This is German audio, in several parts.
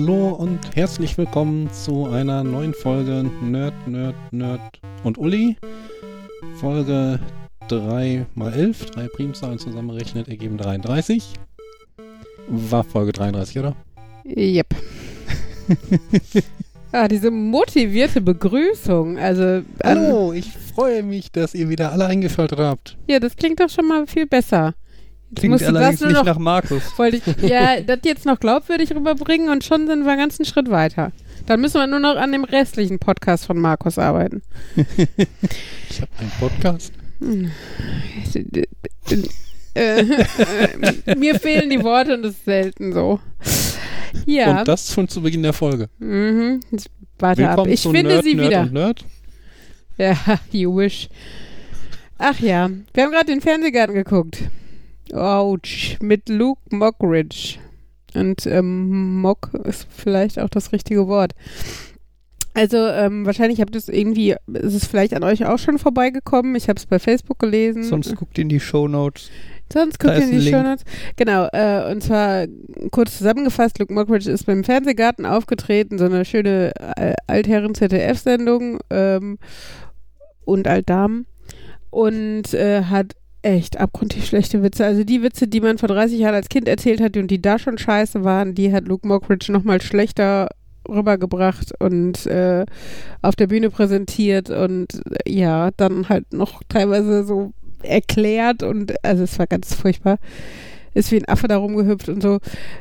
Hallo und herzlich willkommen zu einer neuen Folge Nerd, Nerd, Nerd und Uli. Folge 3 mal 11, drei Primzahlen zusammengerechnet ergeben 33. War Folge 33, oder? Yep. ah, diese motivierte Begrüßung. Also. ähm, Hallo, ich freue mich, dass ihr wieder alle eingeschaltet habt. ja, das klingt doch schon mal viel besser. Klingt allerdings nicht noch, nach Markus. wollte ich, ja, das jetzt noch glaubwürdig rüberbringen und schon sind wir einen ganzen Schritt weiter. Dann müssen wir nur noch an dem restlichen Podcast von Markus arbeiten. Ich habe einen Podcast. äh, äh, mir fehlen die Worte und das ist selten so. Ja. Und das schon zu Beginn der Folge. Mhm. Warte ab. Willkommen Ich zu finde Nerd, sie Nerd wieder. und Nerd. Ja, you wish. Ach ja, wir haben gerade den Fernsehgarten geguckt. Autsch, mit Luke Mockridge. Und ähm, Mock ist vielleicht auch das richtige Wort. Also ähm, wahrscheinlich habt ihr es irgendwie, ist es vielleicht an euch auch schon vorbeigekommen. Ich habe es bei Facebook gelesen. Sonst guckt in die Shownotes. Sonst Da guckt in die ein Link. Shownotes. Genau, äh, und zwar kurz zusammengefasst, Luke Mockridge ist beim Fernsehgarten aufgetreten, so eine schöne äh, Altherren-ZDF-Sendung ähm, und Altdamen und äh, hat echt abgrundtief schlechte Witze. Also die Witze, die man vor 30 Jahren als Kind erzählt hat und die da schon scheiße waren, die hat Luke Mockridge nochmal schlechter rübergebracht und äh, auf der Bühne präsentiert und äh, ja, dann halt noch teilweise so erklärt und also es war ganz furchtbar. Ist wie ein Affe da rumgehüpft und so.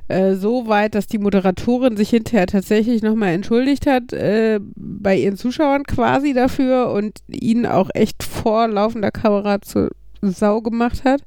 Äh, so weit, dass die Moderatorin sich hinterher tatsächlich nochmal entschuldigt hat äh, bei ihren Zuschauern quasi dafür und ihnen auch echt vor laufender Kamera zur Sau gemacht hat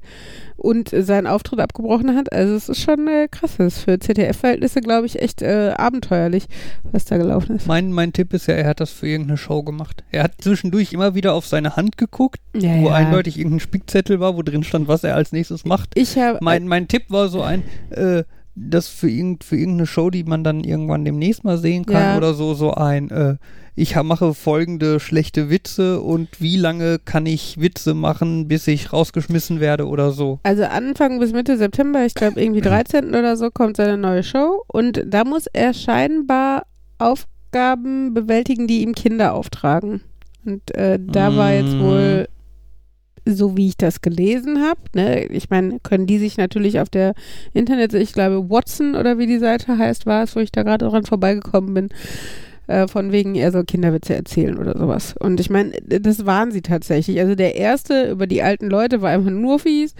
und seinen Auftritt abgebrochen hat. Also es ist schon äh, krass. Das ist für ZDF-Verhältnisse, glaube ich, echt äh, abenteuerlich, was da gelaufen ist. Mein, mein Tipp ist ja, er hat das für irgendeine Show gemacht. Er hat zwischendurch immer wieder auf seine Hand geguckt, Ja, wo ja. eindeutig irgendein Spickzettel war, wo drin stand, was er als nächstes macht. Ich habe Mein, mein Tipp war so ein, äh, das für, irgend, für irgendeine Show, die man dann irgendwann demnächst mal sehen kann Ja. oder so, so ein, äh, ich mache folgende schlechte Witze und wie lange kann ich Witze machen, bis ich rausgeschmissen werde oder so. Also Anfang bis Mitte September, ich glaube irgendwie 13. oder so, kommt seine neue Show. Und da muss er scheinbar Aufgaben bewältigen, die ihm Kinder auftragen. Und äh, da war jetzt Mm. wohl, so wie ich das gelesen habe, ne, ich meine, können die sich natürlich auf der Internet, ich glaube Watson oder wie die Seite heißt, war es, wo ich da gerade dran vorbeigekommen bin, äh, von wegen, er soll Kinderwitze erzählen oder sowas. Und ich meine, das waren sie tatsächlich. Also der erste über die alten Leute war einfach nur fies.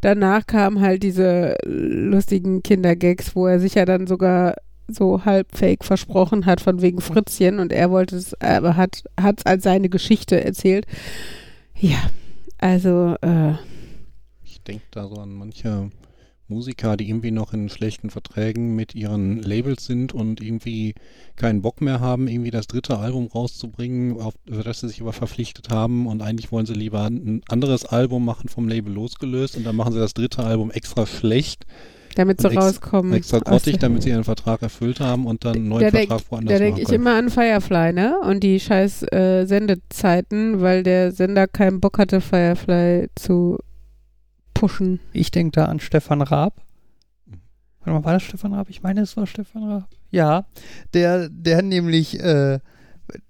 Danach kamen halt diese lustigen Kindergags, wo er sich ja dann sogar so halb fake versprochen hat von wegen Fritzchen und er wollte es, aber hat es als seine Geschichte erzählt. Ja, also äh, Ich denke da so an manche Musiker, die irgendwie noch in schlechten Verträgen mit ihren Labels sind und irgendwie keinen Bock mehr haben, irgendwie das dritte Album rauszubringen, auf das sie sich aber verpflichtet haben. Und eigentlich wollen sie lieber ein anderes Album machen vom Label losgelöst. Und dann machen sie das dritte Album extra schlecht, damit sie rauskommen. extra grottig, der- damit sie ihren Vertrag erfüllt haben und dann einen neuen Da denk- Vertrag woanders Da denke ich können. immer an Firefly, ne? Und die scheiß äh, Sendezeiten, weil der Sender keinen Bock hatte, Firefly zu pushen. Ich denke da an Stefan Raab. Warte mal, war das Stefan Raab? Ich meine, es war Stefan Raab. Ja, der, der nämlich, äh,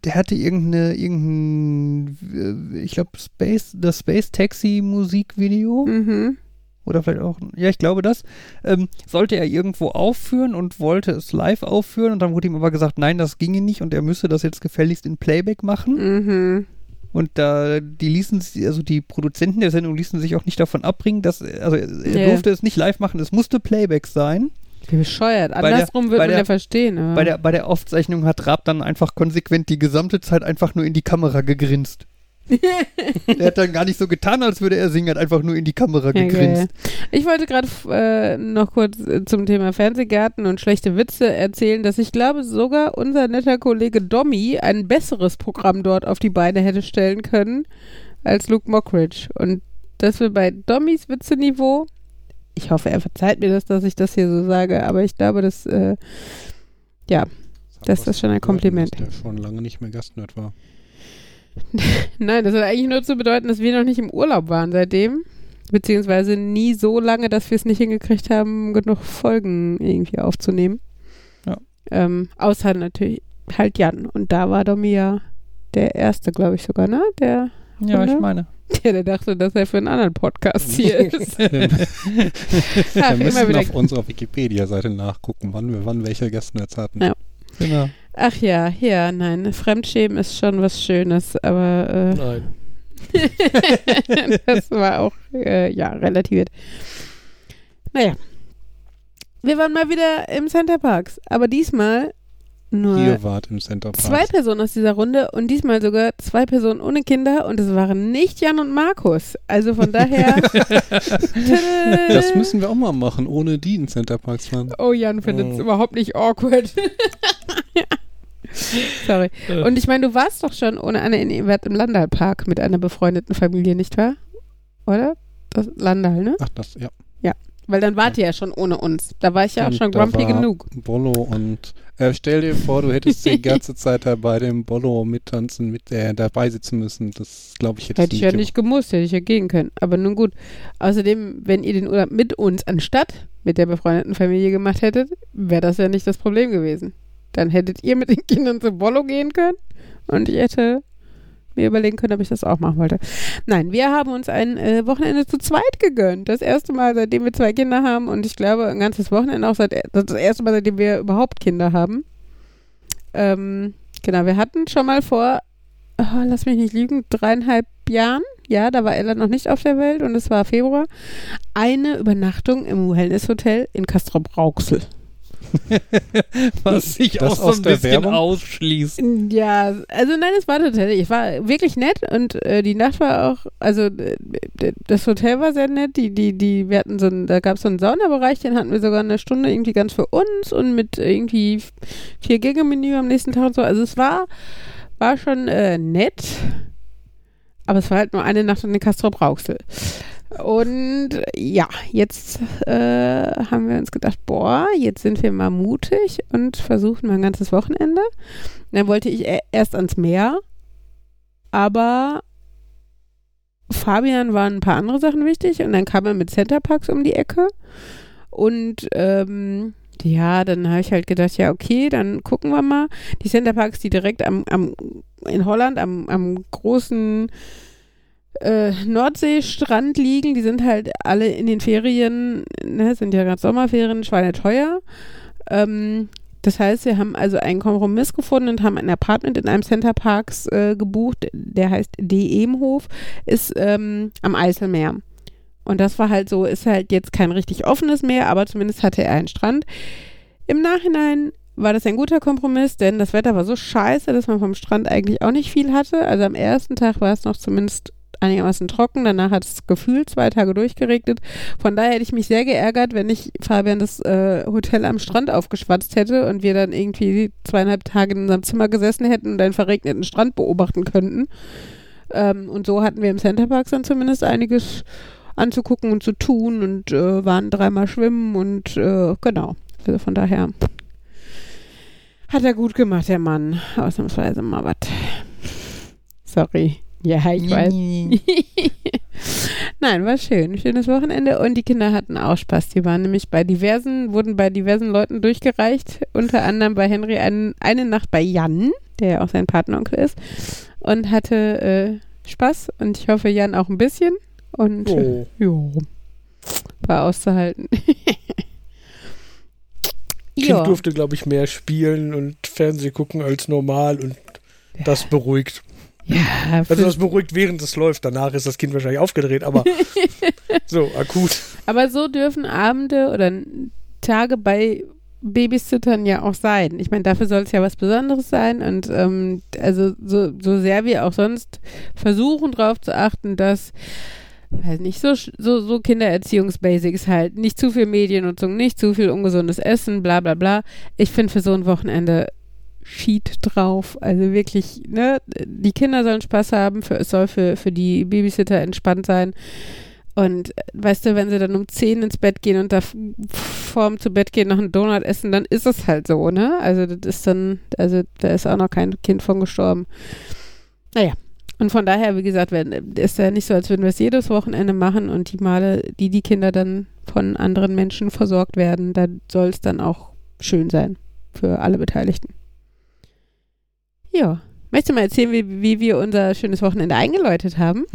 der hatte irgendeine, irgendein, äh, ich glaube, Space, das Space Taxi Musikvideo. Mhm. Oder vielleicht auch, ja, ich glaube das, ähm, sollte er irgendwo aufführen und wollte es live aufführen und dann wurde ihm aber gesagt, nein, das ginge nicht und er müsse das jetzt gefälligst in Playback machen. Mhm. Und da, die ließen also die Produzenten der Sendung ließen sich auch nicht davon abbringen, dass, also er Ja. durfte es nicht live machen, es musste Playback sein. Wie bescheuert. Andersrum würde man ja verstehen. Aber Bei der, bei der Aufzeichnung hat Raab dann einfach konsequent die gesamte Zeit einfach nur in die Kamera gegrinst. er hat dann gar nicht so getan, als würde er singen, hat einfach nur in die Kamera Ja, gegrinst. geil. Ich wollte gerade äh, noch kurz äh, zum Thema Fernsehgarten und schlechte Witze erzählen, dass ich glaube, sogar unser netter Kollege Dommy ein besseres Programm dort auf die Beine hätte stellen können als Luke Mockridge. Und dass wir bei Dommys Witzeniveau, ich hoffe, er verzeiht mir das, dass ich das hier so sage, aber ich glaube, dass, äh, ja, das was ist schon ein Kompliment. Dass der schon lange nicht mehr Gastnerd war. Nein, das hat eigentlich nur zu bedeuten, dass wir noch nicht im Urlaub waren seitdem. Beziehungsweise nie so lange, dass wir es nicht hingekriegt haben, genug Folgen irgendwie aufzunehmen. Ja. Ähm, außer natürlich halt Jan. Und da war Domi ja der Erste, glaube ich sogar, ne? Der, Ja, ich meine. der, der dachte, dass er für einen anderen Podcast hier ist. Wir müssen auf unserer Wikipedia-Seite nachgucken, wann wir wann welche Gäste jetzt hatten. Ja. Genau. Ach ja, ja, nein. Fremdschämen ist schon was Schönes, aber äh, Nein. das war auch, äh, ja, relativiert. Naja. Wir waren mal wieder im Center Parks, aber diesmal nur Ihr wart im Center Park. zwei Personen aus dieser Runde und diesmal sogar zwei Personen ohne Kinder und es waren nicht Jan und Markus. Also von daher. Das müssen wir auch mal machen, ohne die in Center Parks fahren. Oh, Jan findet es Oh. überhaupt nicht awkward. Sorry. Äh. Und ich meine, du warst doch schon ohne Anne in Ewert im Landalpark mit einer befreundeten Familie, nicht wahr? Oder? Das Landal, ne? Ach, das, ja. Weil dann wart ihr ja schon ohne uns. Da war ich ja auch Und schon da grumpy genug. Bollo und äh, stell dir vor, du hättest die ganze Zeit da bei dem Bollo mittanzen, mit der dabei sitzen müssen. Das glaube ich hättest Hätte ich ja nicht gemusst, hätte ich ja gehen können. Aber nun gut. Außerdem, wenn ihr den Urlaub mit uns anstatt mit der befreundeten Familie gemacht hättet, wäre das ja nicht das Problem gewesen. Dann hättet ihr mit den Kindern zu Bollo gehen können und ich hätte mir überlegen können, ob ich das auch machen wollte. Nein, wir haben uns ein äh, Wochenende zu zweit gegönnt. Das erste Mal, seitdem wir zwei Kinder haben und ich glaube, ein ganzes Wochenende auch seit das erste Mal, seitdem wir überhaupt Kinder haben. Ähm, genau, wir hatten schon mal vor, oh, lass mich nicht lügen, dreieinhalb Jahren, ja, da war Ella noch nicht auf der Welt und es war Februar, eine Übernachtung im Wellness Hotel in Castrop-Rauxel. Was sich Das auch so aus ein der bisschen Werbung? ausschließt. Ja, also nein, es war tatsächlich, es war wirklich nett und äh, die Nacht war auch, also äh, das Hotel war sehr nett, die, die, die, wir hatten so ein, da gab es so einen Saunabereich, den hatten wir sogar eine Stunde irgendwie ganz für uns und mit irgendwie vier Gänge-Menü am nächsten Tag und so, also es war, war schon äh, nett, aber es war halt nur eine Nacht in den Castrop-Rauxel. Und ja, jetzt äh, haben wir uns gedacht, boah, jetzt sind wir mal mutig und versuchen mal ein ganzes Wochenende. Und dann wollte ich e- erst ans Meer, aber Fabian waren ein paar andere Sachen wichtig und dann kam er mit Centerparks um die Ecke und ähm, ja, dann habe ich halt gedacht, ja, okay, dann gucken wir mal. Die Centerparks, die direkt am, am in Holland am, am großen äh, Nordseestrand liegen, die sind halt alle in den Ferien, ne, sind ja gerade Sommerferien, schweineteuer. Ähm, das heißt, wir haben also einen Kompromiss gefunden und haben ein Apartment in einem Center Parks äh, gebucht, der heißt D. Ebenhof, ist ähm, am Eiselmeer. Und das war halt so, ist halt jetzt kein richtig offenes Meer, aber zumindest hatte er einen Strand. Im Nachhinein war das ein guter Kompromiss, denn das Wetter war so scheiße, dass man vom Strand eigentlich auch nicht viel hatte. Also am ersten Tag war es noch zumindest einigermaßen trocken, danach hat es gefühlt zwei Tage durchgeregnet. Von daher hätte ich mich sehr geärgert, wenn ich Fabian das äh, Hotel am Strand aufgeschwatzt hätte und wir dann irgendwie zweieinhalb Tage in unserem Zimmer gesessen hätten und einen verregneten Strand beobachten könnten. Ähm, und so hatten wir im Centerparks dann zumindest einiges anzugucken und zu tun und äh, waren dreimal schwimmen und äh, genau. Also von daher hat er gut gemacht, der Mann. Ausnahmsweise mal was. Sorry. Ja, ich weiß. Nein, war schön. Schönes Wochenende und die Kinder hatten auch Spaß. Die waren nämlich bei diversen, wurden bei diversen Leuten durchgereicht. Unter anderem bei Henry ein, eine Nacht bei Jan, der ja auch sein Patenonkel ist. Und hatte äh, Spaß und ich hoffe Jan auch ein bisschen. Und Oh. jo, war auszuhalten. Kind durfte, glaube ich, mehr spielen und Fernseh gucken als normal und das beruhigt. Ja, Also das beruhigt, während es läuft. Danach ist das Kind wahrscheinlich aufgedreht, aber so, akut. aber so dürfen Abende oder Tage bei Babysittern ja auch sein. Ich meine, dafür soll es ja was Besonderes sein und ähm, also so, so sehr wir auch sonst versuchen darauf zu achten, dass weiß nicht, so, so, so Kindererziehungsbasics halt, nicht zu viel Mediennutzung, nicht zu viel ungesundes Essen, bla bla bla. Ich finde für so ein Wochenende Sheet drauf. Also wirklich, ne, die Kinder sollen Spaß haben, für, es soll für, für die Babysitter entspannt sein. Und äh, weißt du, wenn sie dann um 10 ins Bett gehen und da vorm zu Bett gehen noch einen Donut essen, dann ist es halt so, ne? Also das ist dann, also da ist auch noch kein Kind von gestorben. Naja. Und von daher, wie gesagt, wenn, ist ja nicht so, als würden wir es jedes Wochenende machen und die Male, die die Kinder dann von anderen Menschen versorgt werden, da soll es dann auch schön sein. für alle Beteiligten. Ja. Möchtest du mal erzählen, wie, wie wir unser schönes Wochenende eingeläutet haben?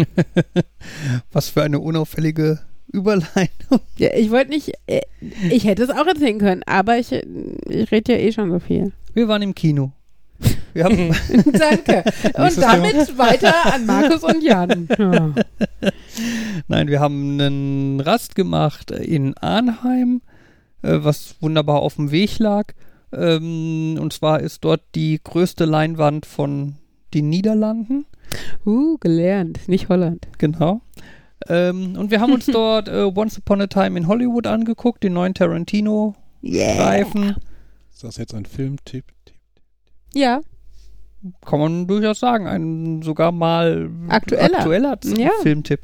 Was für eine unauffällige Überleitung. Ja, ich wollte nicht, äh, ich hätte es auch erzählen können, aber ich, ich rede ja eh schon so viel. Wir waren im Kino. Wir haben, Danke. Und damit weiter an Markus und Jan. Ja. nein, wir haben einen Rast gemacht in Arnheim, äh, was wunderbar auf dem Weg lag. Ähm, und zwar ist dort die größte Leinwand von den Niederlanden. Uh, gelernt, nicht Holland. Genau. Ähm, und wir haben uns dort äh, Once Upon a Time in Hollywood angeguckt, den neuen Tarantino-Streifen. Ist das jetzt ein Filmtipp? Ja, Kann man durchaus sagen. Ein sogar mal Aktueller. aktueller Ja. Filmtipp.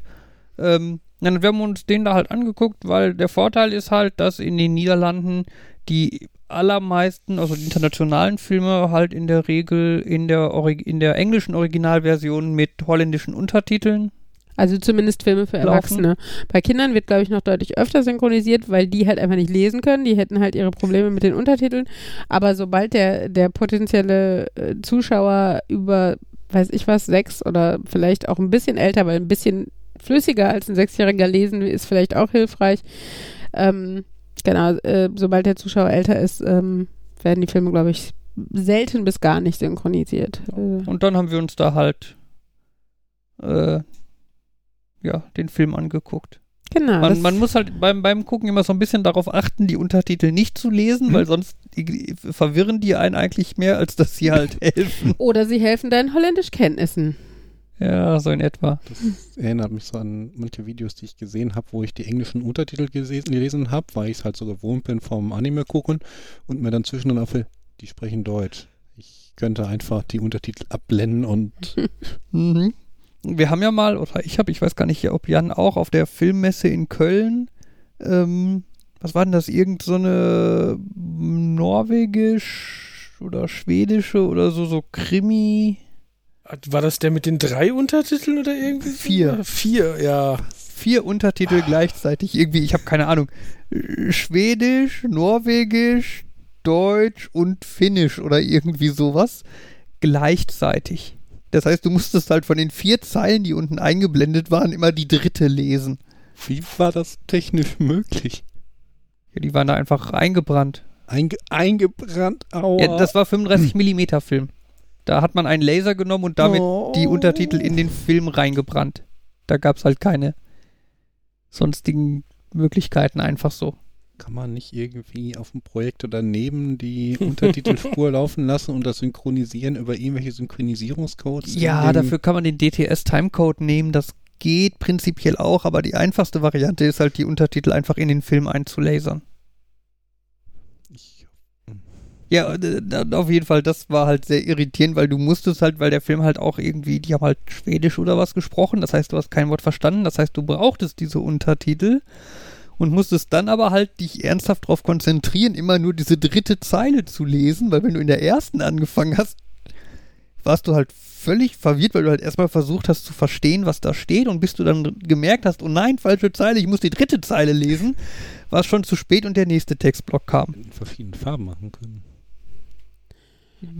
Ähm, wir haben uns den da halt angeguckt, weil der Vorteil ist halt, dass in den Niederlanden die allermeisten, also die internationalen Filme halt in der Regel in der, Orig in der englischen Originalversion mit holländischen Untertiteln also zumindest Filme für Laufen. Erwachsene. Bei Kindern wird, glaube ich, noch deutlich öfter synchronisiert, weil die halt einfach nicht lesen können. Die hätten halt ihre Probleme mit den Untertiteln. Aber sobald der, der potenzielle äh, Zuschauer über, weiß ich was, sechs oder vielleicht auch ein bisschen älter, weil ein bisschen flüssiger als ein Sechsjähriger lesen ist vielleicht auch hilfreich. Ähm, genau, äh, sobald der Zuschauer älter ist, ähm, werden die Filme, glaube ich, selten bis gar nicht synchronisiert. Und dann haben wir uns da halt äh, ja, den Film angeguckt. genau. Man, man muss halt beim, beim Gucken immer so ein bisschen darauf achten, die Untertitel nicht zu lesen, Mhm. weil sonst ig- verwirren die einen eigentlich mehr, als dass sie halt helfen. oder sie helfen deinen Holländischkenntnissen. Ja, so in etwa. Das erinnert mich so an manche Videos, die ich gesehen habe, wo ich die englischen Untertitel gelesen, habe, weil ich es halt so gewohnt bin vom Anime gucken und mir dann zwischendurch auffiel, die sprechen Deutsch. Ich könnte einfach die Untertitel abblenden und Mhm. Wir haben ja mal, oder ich habe, ich weiß gar nicht, ob Jan auch auf der Filmmesse in Köln, ähm, was war denn das, irgend so eine norwegisch oder schwedische oder so, so Krimi, War das der mit den drei Untertiteln oder irgendwie? so? Vier. Vier, ja. vier Untertitel gleichzeitig irgendwie, ich habe keine Ahnung, Schwedisch, Norwegisch, Deutsch und Finnisch oder irgendwie sowas gleichzeitig. Das heißt, du musstest halt von den vier Zeilen, die unten eingeblendet waren, immer die dritte lesen. wie war das technisch möglich? Ja, die waren da einfach eingebrannt. Einge eingebrannt, aua. Ja, das war 35 Millimeter Film. Da hat man einen Laser genommen und damit Oh. die Untertitel in den Film reingebrannt. Da gab es halt keine sonstigen Möglichkeiten, einfach so. Kann man nicht irgendwie auf dem Projektor daneben die Untertitelspur laufen lassen und das synchronisieren über irgendwelche Synchronisierungscodes? Ja, dafür kann man den DTS-Timecode nehmen. Das geht prinzipiell auch, aber die einfachste Variante ist halt, die Untertitel einfach in den Film einzulasern. Ja, äh, auf jeden Fall, das war halt sehr irritierend, weil du musstest halt, weil der Film halt auch irgendwie, die haben halt Schwedisch oder was gesprochen, das heißt, du hast kein Wort verstanden, das heißt, du brauchtest diese Untertitel und musstest dann aber halt dich ernsthaft darauf konzentrieren, immer nur diese dritte Zeile zu lesen, weil wenn du in der ersten angefangen hast, warst du halt völlig verwirrt, weil du halt erstmal versucht hast zu verstehen, was da steht und bis du dann gemerkt hast, oh nein, falsche Zeile, ich muss die dritte Zeile lesen, war es schon zu spät und der nächste Textblock kam. in verschiedenen Farben machen können.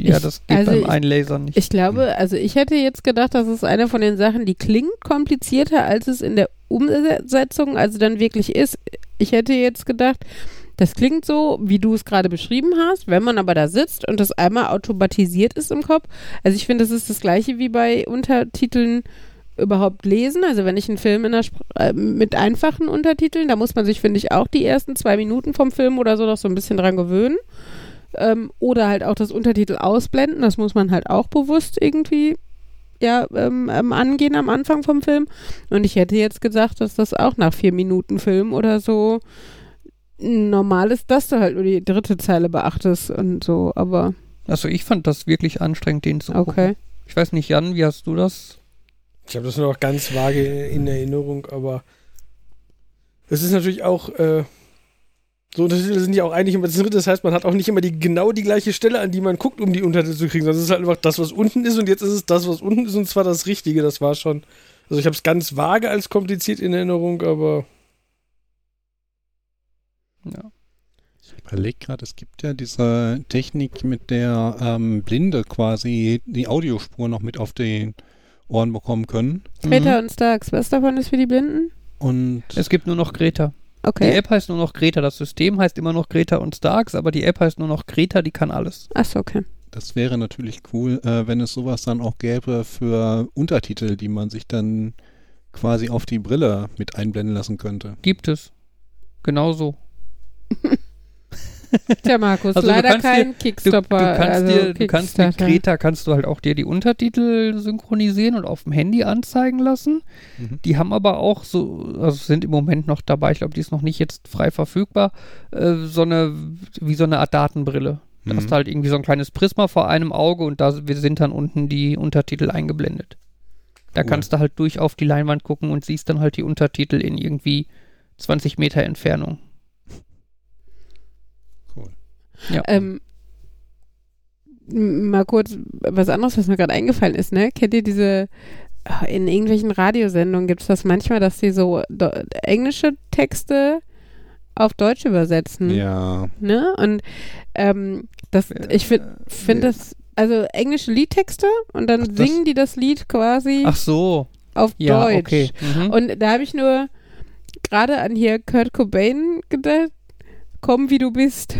Ja, Ich- das geht also beim ich- Einlasern nicht. Ich glaube, also ich hätte jetzt gedacht, das ist eine von den Sachen, die klingt komplizierter, als es in der Umsetzung also dann wirklich ist. Ich hätte jetzt gedacht, das klingt so, wie du es gerade beschrieben hast, wenn man aber da sitzt und das einmal automatisiert ist im Kopf. Also ich finde, das ist das gleiche wie bei Untertiteln überhaupt lesen. Also wenn ich einen Film äh, mit einfachen Untertiteln, da muss man sich, finde ich, auch die ersten zwei Minuten vom Film oder so noch so ein bisschen dran gewöhnen. Ähm, oder halt auch das Untertitel ausblenden, das muss man halt auch bewusst irgendwie ja, ähm, ähm, angehen am Anfang vom Film. Und ich hätte jetzt gesagt, dass das auch nach vier Minuten Film oder so normal ist, dass du halt nur die dritte Zeile beachtest und so, aber Also ich fand das wirklich anstrengend, den zu gucken. okay. Ich weiß nicht, Jan, wie hast du das? Ich habe das nur noch ganz vage in Erinnerung, aber es ist natürlich auch, äh, so Untertitel sind ja auch eigentlich immer das dritte, das heißt, man hat auch nicht immer die, genau die gleiche Stelle, an die man guckt, um die Untertitel zu kriegen, sondern es ist halt einfach das, was unten ist und jetzt ist es das, was unten ist und zwar das Richtige, das war schon, also ich habe es ganz vage als kompliziert in Erinnerung, aber Ja. überlege gerade, es gibt ja diese Technik, mit der ähm, Blinde quasi die Audiospur noch mit auf den Ohren bekommen können. Greta und Starks, was davon ist für die Blinden? Und Es gibt nur noch Greta. Die Okay. App heißt nur noch Greta. Das System heißt immer noch Greta und Starks, aber die App heißt nur noch Greta, die kann alles. Achso, okay. das wäre natürlich cool, äh, wenn es sowas dann auch gäbe für Untertitel, die man sich dann quasi auf die Brille mit einblenden lassen könnte. Gibt es. Genauso. Tja, Markus, Also du leider kein Du, du Kickstopper. kannst also dir, du kannst mit. Greta kannst du halt auch dir die Untertitel synchronisieren und auf dem Handy anzeigen lassen. Mhm. Die haben aber auch so, also sind im Moment noch dabei, ich glaube, die ist noch nicht jetzt frei verfügbar, äh, so eine, wie so eine Art Datenbrille. Da Mhm. hast du halt irgendwie so ein kleines Prisma vor einem Auge und da sind dann unten die Untertitel eingeblendet. Da Cool. kannst du halt durch auf die Leinwand gucken und siehst dann halt die Untertitel in irgendwie 20 Meter Entfernung. Ja. Ähm, mal kurz was anderes, was mir gerade eingefallen ist, ne? Kennt ihr diese, ah, in irgendwelchen Radiosendungen gibt es das manchmal, dass sie so englische Texte auf Deutsch übersetzen, Ja, ne? Und ähm, das, ich finde find das, also englische Liedtexte und dann Ach, singen die das Lied quasi Ach so, auf ja, Deutsch. okay. Mhm. Und da habe ich nur gerade an hier Kurt Cobain gedacht, komm wie du bist.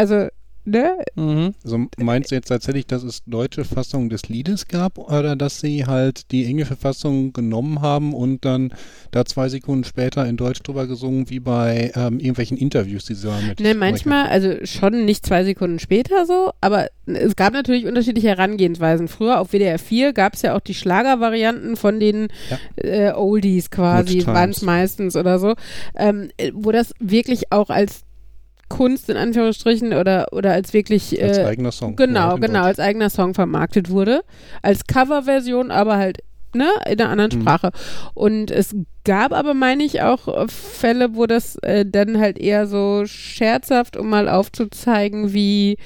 Also, ne? mhm. also meinst du jetzt tatsächlich, dass es deutsche Fassung des Liedes gab oder dass sie halt die englische Fassung genommen haben und dann da zwei Sekunden später in Deutsch drüber gesungen, wie bei ähm, irgendwelchen Interviews, die sie da mit Ne, manchmal, also schon nicht zwei Sekunden später so, aber es gab natürlich unterschiedliche Herangehensweisen. Früher auf WDR 4 gab es ja auch die Schlagervarianten von den äh, Oldies quasi, waren es meistens oder so, ähm, äh, wo das wirklich auch als Kunst in Anführungsstrichen oder, oder als wirklich als äh, eigener Song. Genau, genau, Deutsch. als eigener Song vermarktet wurde. Als Coverversion, aber halt, ne, in einer anderen Mhm. Sprache. Und es gab aber, meine ich, auch Fälle, wo das äh, dann halt eher so scherzhaft, um mal aufzuzeigen, wie,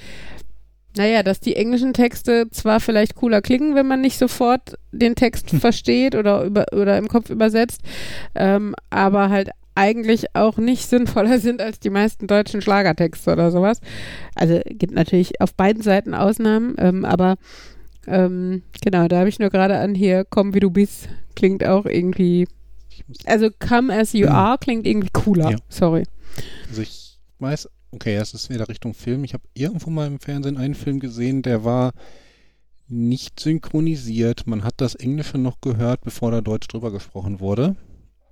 naja, dass die englischen Texte zwar vielleicht cooler klingen, wenn man nicht sofort den Text versteht oder, über, oder im Kopf übersetzt, ähm, aber halt eigentlich auch nicht sinnvoller sind als die meisten deutschen Schlagertexte oder sowas. Also gibt natürlich auf beiden Seiten Ausnahmen, ähm, aber ähm, genau, da habe ich nur gerade an hier, komm wie du bist, klingt auch irgendwie, also come as you are klingt irgendwie cooler. Ja. Sorry. Also ich weiß, okay, es ist wieder Richtung Film. Ich habe irgendwo mal im Fernsehen einen Film gesehen, der war nicht synchronisiert. Man hat das Englische noch gehört, bevor da Deutsch drüber gesprochen wurde.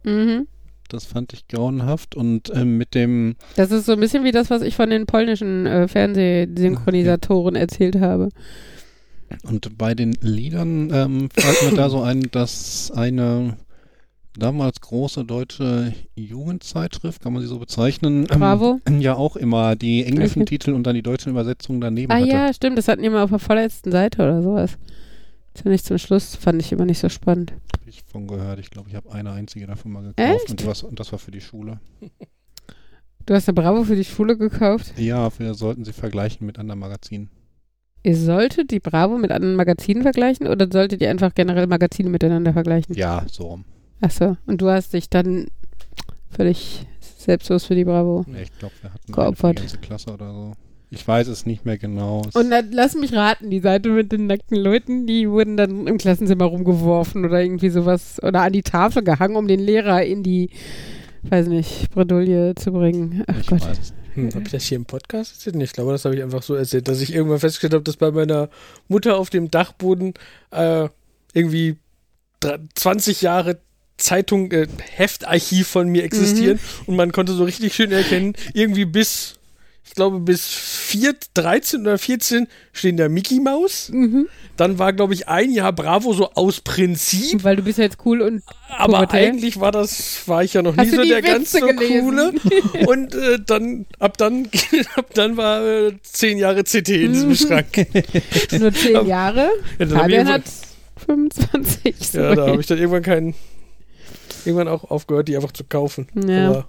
Mhm. Das fand ich grauenhaft. Und ähm, mit dem, Das ist so ein bisschen wie das, was ich von den polnischen äh, Fernsehsynchronisatoren erzählt habe. und bei den Liedern ähm, fällt mir da so ein, dass eine damals große deutsche Jugendzeitschrift, kann man sie so bezeichnen, ähm, Bravo. ja auch immer die englischen Okay. Titel und dann die deutschen Übersetzungen daneben Ah hatte. ja, stimmt, das hatten die mal auf der vorletzten Seite oder sowas. Ziemlich zum Schluss fand ich immer nicht so spannend. Hab ich von gehört. Ich glaube, ich habe eine einzige davon mal gekauft und, die was, und das war für die Schule. Du hast eine Bravo für die Schule gekauft. Ja, wir sollten sie vergleichen mit anderen Magazinen. Ihr solltet die Bravo mit anderen Magazinen vergleichen oder solltet ihr einfach generell Magazine miteinander vergleichen? Ja, so rum. Achso, und du hast dich dann völlig selbstlos für die Bravo. Ja, Ich glaube, wir hatten eine Geopfert. die ganze Klasse oder so. Ich weiß es nicht mehr genau. Und dann lass mich raten, die Seite mit den nackten Leuten, die wurden dann im Klassenzimmer rumgeworfen oder irgendwie sowas oder an die Tafel gehangen, um den Lehrer in die, weiß nicht, Bredouille zu bringen. Ach ich Gott. weiß. Hm, habe ich das hier im Podcast erzählt? Ich glaube, das habe ich einfach so erzählt, dass ich irgendwann festgestellt habe, dass bei meiner Mutter auf dem Dachboden äh, irgendwie dra- 20 Jahre Zeitung, äh, Heftarchiv von mir existieren und man konnte so richtig schön erkennen, irgendwie bis, ich glaube, bis 4, 13 oder 14 stehen da Mickey Maus. Mhm. Dann war, glaube ich, ein Jahr Bravo so aus Prinzip, Weil du bist ja jetzt cool und aber Pubertät. eigentlich war das, war ich ja noch Hast nie so der ganz so gelesen? coole. Und äh, dann, ab dann, ab dann war äh, zehn Jahre CT in diesem Schrank. nur zehn Jahre. Ja, Fabian hat 25. ja, sorry. da habe ich dann irgendwann keinen, irgendwann auch aufgehört, die einfach zu kaufen. Ja. Aber,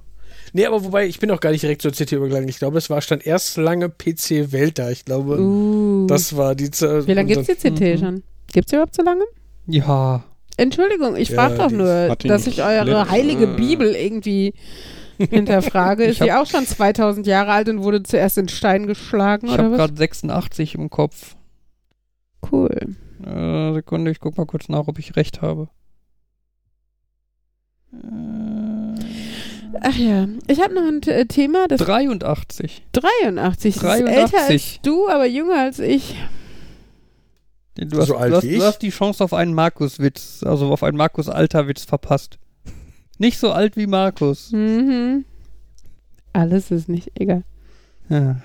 nee, aber wobei, ich bin auch gar nicht direkt zur CT übergegangen. Ich glaube, es war, stand erst lange PC Welt da. Ich glaube, Uh. das war die Zeit. Wie lange gibt es die CT Mhm. schon? Gibt es überhaupt so lange? Ja. Entschuldigung, ich Ja, frage doch die nur, die dass ich eure heilige äh. Bibel irgendwie Hinterfrage, ist sie auch schon 2000 Jahre alt und wurde zuerst in Stein geschlagen Ich habe gerade 86 im Kopf. Cool. Äh, Sekunde, ich guck mal kurz nach, ob ich recht habe. Äh, Ach ja, ich habe noch ein äh, Thema, das 83. 83. Das ist älter 83. als du, aber jünger als ich. Du hast, So alt du, hast, wie du ich? hast die Chance auf einen Markus-Witz, also auf einen Markus-Alter-Witz verpasst. Nicht so alt wie Markus. Mhm. Alles ist nicht egal. Ja.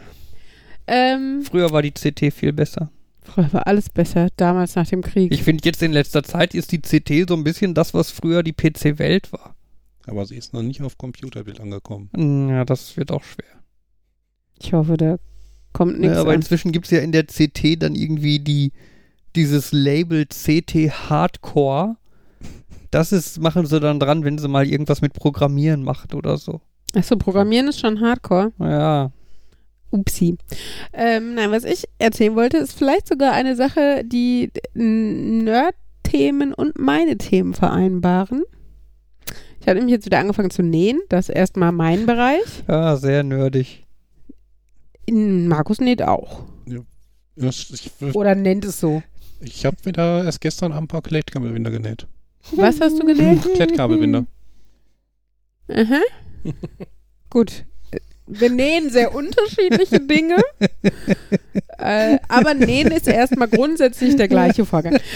Ähm, Früher war die CT viel besser. früher war alles besser, damals nach dem Krieg. Ich finde jetzt in letzter Zeit ist die CT so ein bisschen das, was früher die PC-Welt war. Aber sie ist noch nicht auf Computerbild angekommen. Hm, Ja, das wird auch schwer. Ich hoffe, da kommt nichts Ja, aber an. inzwischen gibt es ja in der CT dann irgendwie die, dieses Label CT Hardcore. Das ist, machen sie dann dran, wenn sie mal irgendwas mit Programmieren macht oder so. Achso, Programmieren ist schon Hardcore. Ja. Upsi. Ähm, nein, was ich erzählen wollte, ist vielleicht sogar eine Sache, die Nerd-Themen und meine Themen vereinbaren. Ich habe nämlich jetzt wieder angefangen zu nähen. Das ist erstmal mein Bereich. Ja, sehr nerdig. In Markus näht auch. Das- Ich, Oder nennt es so. ich habe wieder erst gestern ein paar Klettkabelbinder genäht. Was hast du genäht? Klettkabelbinder. Aha. Gut. Wir nähen sehr unterschiedliche Dinge. äh, aber nähen ist erstmal grundsätzlich der gleiche Vorgang.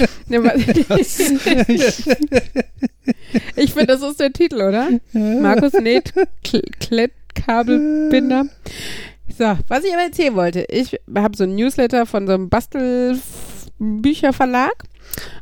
Ich finde, das ist der Titel, oder? Markus näht Kl Klettkabelbinder. So, was ich aber erzählen wollte. Ich habe so ein Newsletter von so einem Bastelbücherverlag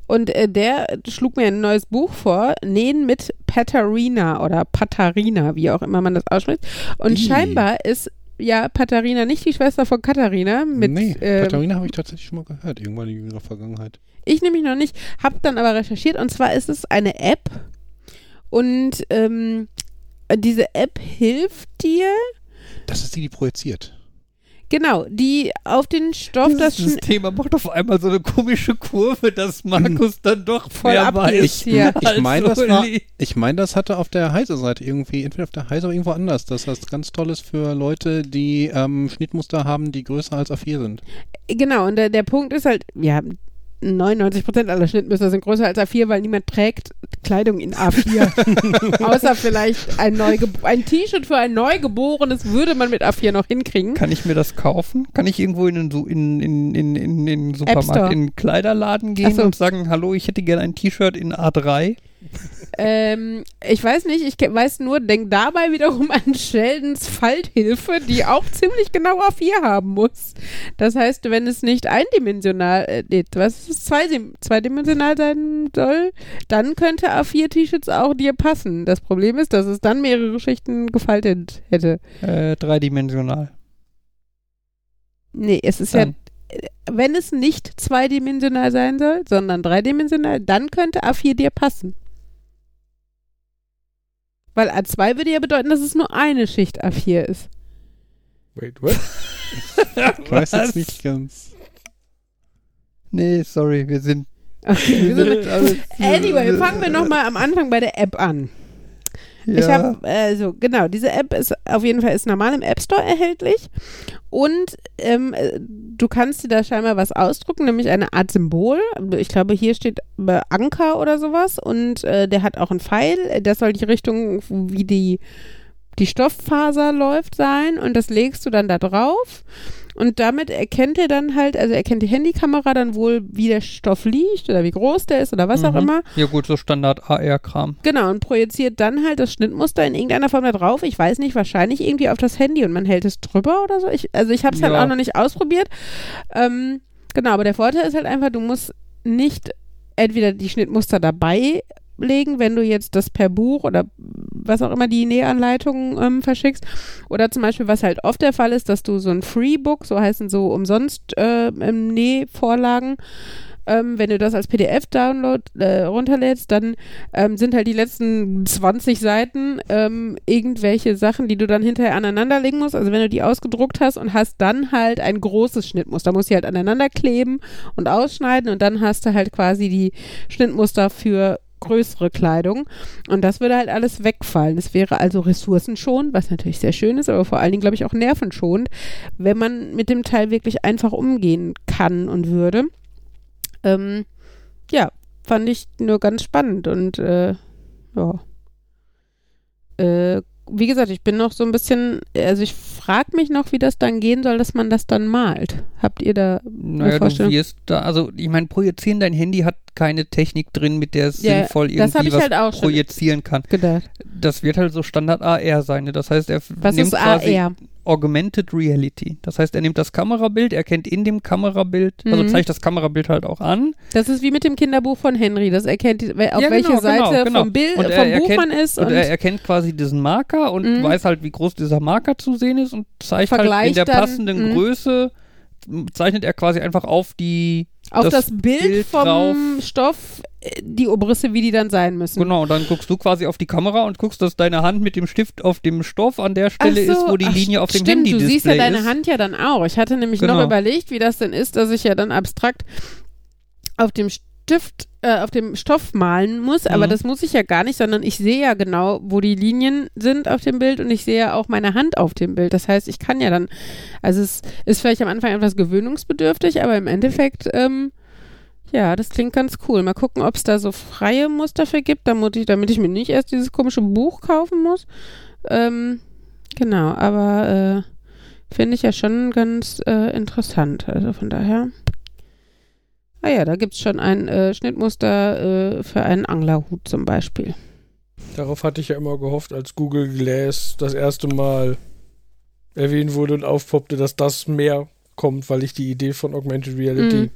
und äh, der schlug mir ein neues Buch vor, Nähen mit Patarina oder Patarina, wie auch immer man das ausspricht. Und Ih. scheinbar ist ja Patarina nicht die Schwester von Katharina mit nee, ähm, Katharina habe ich tatsächlich schon mal gehört, irgendwann in jüngerer Vergangenheit. ich nämlich noch nicht, habe dann aber recherchiert und zwar ist es eine App und ähm, diese App hilft dir, Das ist die, die projiziert. Genau, die auf den Stoff das Dieses Schn- Thema macht auf einmal so eine komische Kurve, dass Markus dann doch Voll mehr weiß. Ich als meine, das war, Uli. ich meine, das hatte auf der Heise-Seite irgendwie, entweder auf der Heise oder irgendwo anders. Das heißt ganz tolles für Leute, die ähm, Schnittmuster haben, die größer als A4 sind. Genau, und der, der Punkt ist halt, ja, 99% aller Schnittmuster sind größer als A4, weil niemand trägt Kleidung in A4. Außer vielleicht ein, Neugeb ein T-Shirt für ein Neugeborenes würde man mit A4 noch hinkriegen. Kann ich mir das kaufen? Kann ich irgendwo in den, in, in, in, in, den Supermarkt, in den Kleiderladen gehen so. und sagen, hallo, ich hätte gerne ein T-Shirt in A3? Ähm, ich weiß nicht, ich weiß nur, denk dabei wiederum an Sheldons Falthilfe, die auch ziemlich genau A4 haben muss. Das heißt, wenn es nicht eindimensional, äh, nee, was ist es, Zweidim zweidimensional sein soll, dann könnte A4-T-Shirts auch dir passen. Das Problem ist, dass es dann mehrere Schichten gefaltet hätte. Äh, dreidimensional. Nee, es ist Dann. ja, wenn es nicht zweidimensional sein soll, sondern dreidimensional, dann könnte A4 dir passen. Weil A2 würde ja bedeuten, dass es nur eine Schicht A4 ist. Wait, what? Ich weiß jetzt nicht ganz. Nee, sorry, wir sind. Okay, wir sind, anyway, fangen wir nochmal am Anfang bei der App an. Ja. Ich habe, also genau, diese App ist auf jeden Fall ist normal im App Store erhältlich und ähm, äh, du kannst dir da scheinbar was ausdrucken, nämlich eine Art Symbol. Ich glaube, hier steht äh, Anker oder sowas und äh, der hat auch einen Pfeil. Das soll die Richtung, wie die die Stofffaser läuft sein und das legst du dann da drauf und damit erkennt er dann halt, also erkennt die Handykamera dann wohl, wie der Stoff liegt oder wie groß der ist oder was auch Mhm. immer. Ja, gut, so Standard AR-Kram. Genau, und projiziert dann halt das Schnittmuster in irgendeiner Form da drauf. Ich weiß nicht, wahrscheinlich irgendwie auf das Handy und man hält es drüber oder so. Ich, also ich habe es halt Ja. auch noch nicht ausprobiert. Ähm, genau, aber der Vorteil ist halt einfach, du musst nicht entweder die Schnittmuster dabei legen, wenn du jetzt das per Buch oder was auch immer die Nähanleitungen ähm, verschickst. Oder zum Beispiel, was halt oft der Fall ist, dass du so ein Freebook, so heißen so umsonst äh, Nähvorlagen, ähm, wenn du das als PDF-Download äh, runterlädst, dann ähm, sind halt die letzten 20 Seiten ähm, irgendwelche Sachen, die du dann hinterher aneinanderlegen musst. Also wenn du die ausgedruckt hast und hast dann halt ein großes Schnittmuster, musst du halt aneinander kleben und ausschneiden und dann hast du halt quasi die Schnittmuster für größere Kleidung. Und das würde halt alles wegfallen. Es wäre also ressourcenschonend, was natürlich sehr schön ist, aber vor allen Dingen, glaube ich, auch nervenschonend, wenn man mit dem Teil wirklich einfach umgehen kann und würde. Ähm, ja, fand ich nur ganz spannend und äh, ja. Äh, wie gesagt, ich bin noch so ein bisschen, also ich frage mich noch, wie das dann gehen soll, dass man das dann malt. Habt ihr da eine Naja, du Vorstellung? wirst da, also ich meine, projizieren dein Handy hat keine Technik drin, mit der es Ja, sinnvoll irgendwie ich was halt auch schon projizieren kann. gedacht. Das wird halt so Standard AR sein. Ne? Das heißt, er Was nimmt ist quasi AR? Augmented Reality. Das heißt, er nimmt das Kamerabild, erkennt in dem Kamerabild, also Mhm. zeigt das Kamerabild halt auch an. Das ist wie mit dem Kinderbuch von Henry. Das erkennt, auf Ja, welche genau, Seite genau, genau. vom Bild, Und er vom Buch erkennt- man ist Und, und, er erkennt quasi diesen Marker und Mhm. weiß halt, wie groß dieser Marker zu sehen ist und zeigt halt in der dann, passenden mhm. Größe, zeichnet er quasi einfach auf die, auf das, das Bild, Bild vom drauf. Stoff die Obrisse, wie die dann sein müssen. genau, und dann guckst du quasi auf die Kamera und guckst, dass deine Hand mit dem Stift auf dem Stoff an der Stelle so, ist, wo die ach, Linie auf dem stimmt, Handy du siehst ja deine ist. Hand ja dann auch. Ich hatte nämlich noch Genau. überlegt, wie das denn ist, dass ich ja dann abstrakt auf dem Stift, äh, auf dem Stoff malen muss, aber Mhm. das muss ich ja gar nicht, sondern ich sehe ja genau, wo die Linien sind auf dem Bild und ich sehe ja auch meine Hand auf dem Bild. Das heißt, ich kann ja dann, also es ist vielleicht am Anfang etwas gewöhnungsbedürftig, aber im Endeffekt, ähm, ja, das klingt ganz cool. Mal gucken, ob es da so freie Muster für gibt, damit ich, damit ich mir nicht erst dieses komische Buch kaufen muss. Ähm, genau, aber äh, finde ich ja schon ganz äh, interessant. Also von daher. Ah ja, da gibt es schon ein äh, Schnittmuster äh, für einen Anglerhut zum Beispiel. Darauf hatte ich ja immer gehofft, als Google Glass das erste Mal erwähnt wurde und aufpoppte, dass das mehr kommt, weil ich die Idee von Augmented Reality Mhm.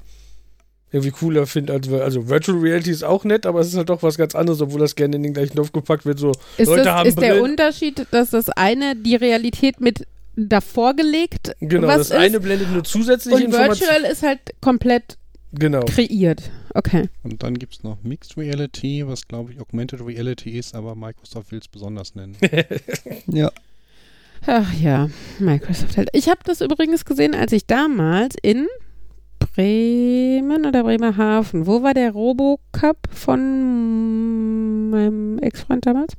Irgendwie cooler finde als also Virtual Reality ist auch nett, aber es ist halt doch was ganz anderes, obwohl das gerne in den gleichen Topf gepackt wird. So Ist, Leute das, haben ist der. Unterschied, dass das eine die Realität mit davor gelegt genau, was das ist eine blendet nur zusätzliche und Informationen. Virtual ist halt komplett Genau. kreiert. Okay. Und dann gibt es noch Mixed Reality, was glaube ich Augmented Reality ist, aber Microsoft will es besonders nennen. Ja. Ach ja, Microsoft halt. Ich habe das übrigens gesehen, als ich damals in Bremen oder Bremerhaven, wo war der Robocup von meinem Ex-Freund damals?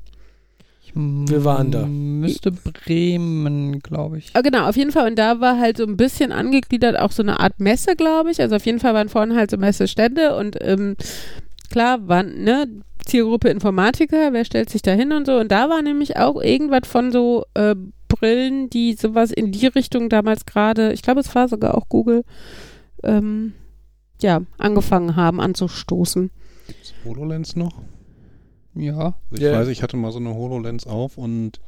Wir waren da. Müsste Bremen, glaube ich. Ah, genau, auf jeden Fall. Und da war halt so ein bisschen angegliedert auch so eine Art Messe, glaube ich. Also auf jeden Fall waren vorne halt so Messestände und ähm, klar waren, ne, Zielgruppe Informatiker, wer stellt sich da hin und so. Und da war nämlich auch irgendwas von so äh, Brillen, die sowas in die Richtung damals gerade, ich glaube, es war sogar auch Google, ähm, ja, angefangen haben anzustoßen. Gibt's HoloLens noch? Ja. Also ich Ja. weiß, ich hatte mal so eine HoloLens auf und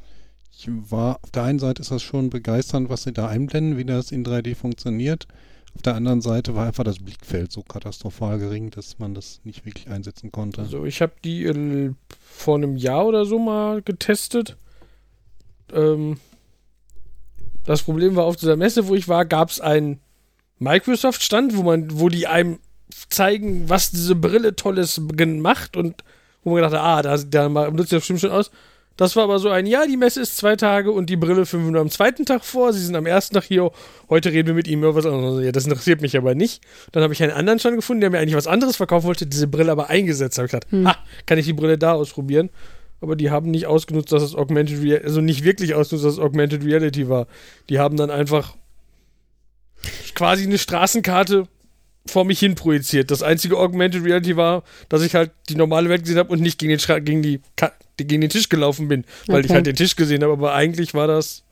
ich war, auf der einen Seite ist das schon begeisternd, was sie da einblenden, wie das in 3D funktioniert. Auf der anderen Seite war einfach das Blickfeld so katastrophal gering, dass man das nicht wirklich einsetzen konnte. Also ich habe die äh, vor einem Jahr oder so mal getestet. Ähm, das Problem war auf dieser Messe, wo ich war, gab es einen Microsoft-Stand, wo man, wo die einem zeigen, was diese Brille Tolles macht und wo man gedacht hat, ah, da, da nutzt das bestimmt schon aus. Das war aber so ein, ja, die Messe ist zwei Tage und die Brille finden wir nur am zweiten Tag vor. Sie sind am ersten Tag hier. Heute reden wir mit ihm über was anderes. Ja, das interessiert mich aber nicht. Dann habe ich einen anderen Stand gefunden, der mir eigentlich was anderes verkaufen wollte, diese Brille aber eingesetzt. habe ich gedacht, Hm. ha, kann ich die Brille da ausprobieren? Aber die haben nicht ausgenutzt, dass es Augmented Reality, also nicht wirklich ausgenutzt, dass es Augmented Reality war. Die haben dann einfach quasi eine Straßenkarte vor mich hin projiziert. Das einzige Augmented Reality war, dass ich halt die normale Welt gesehen habe und nicht gegen den, Schra gegen, die Ka gegen den Tisch gelaufen bin, weil ich Okay. halt den Tisch gesehen habe. Aber eigentlich war das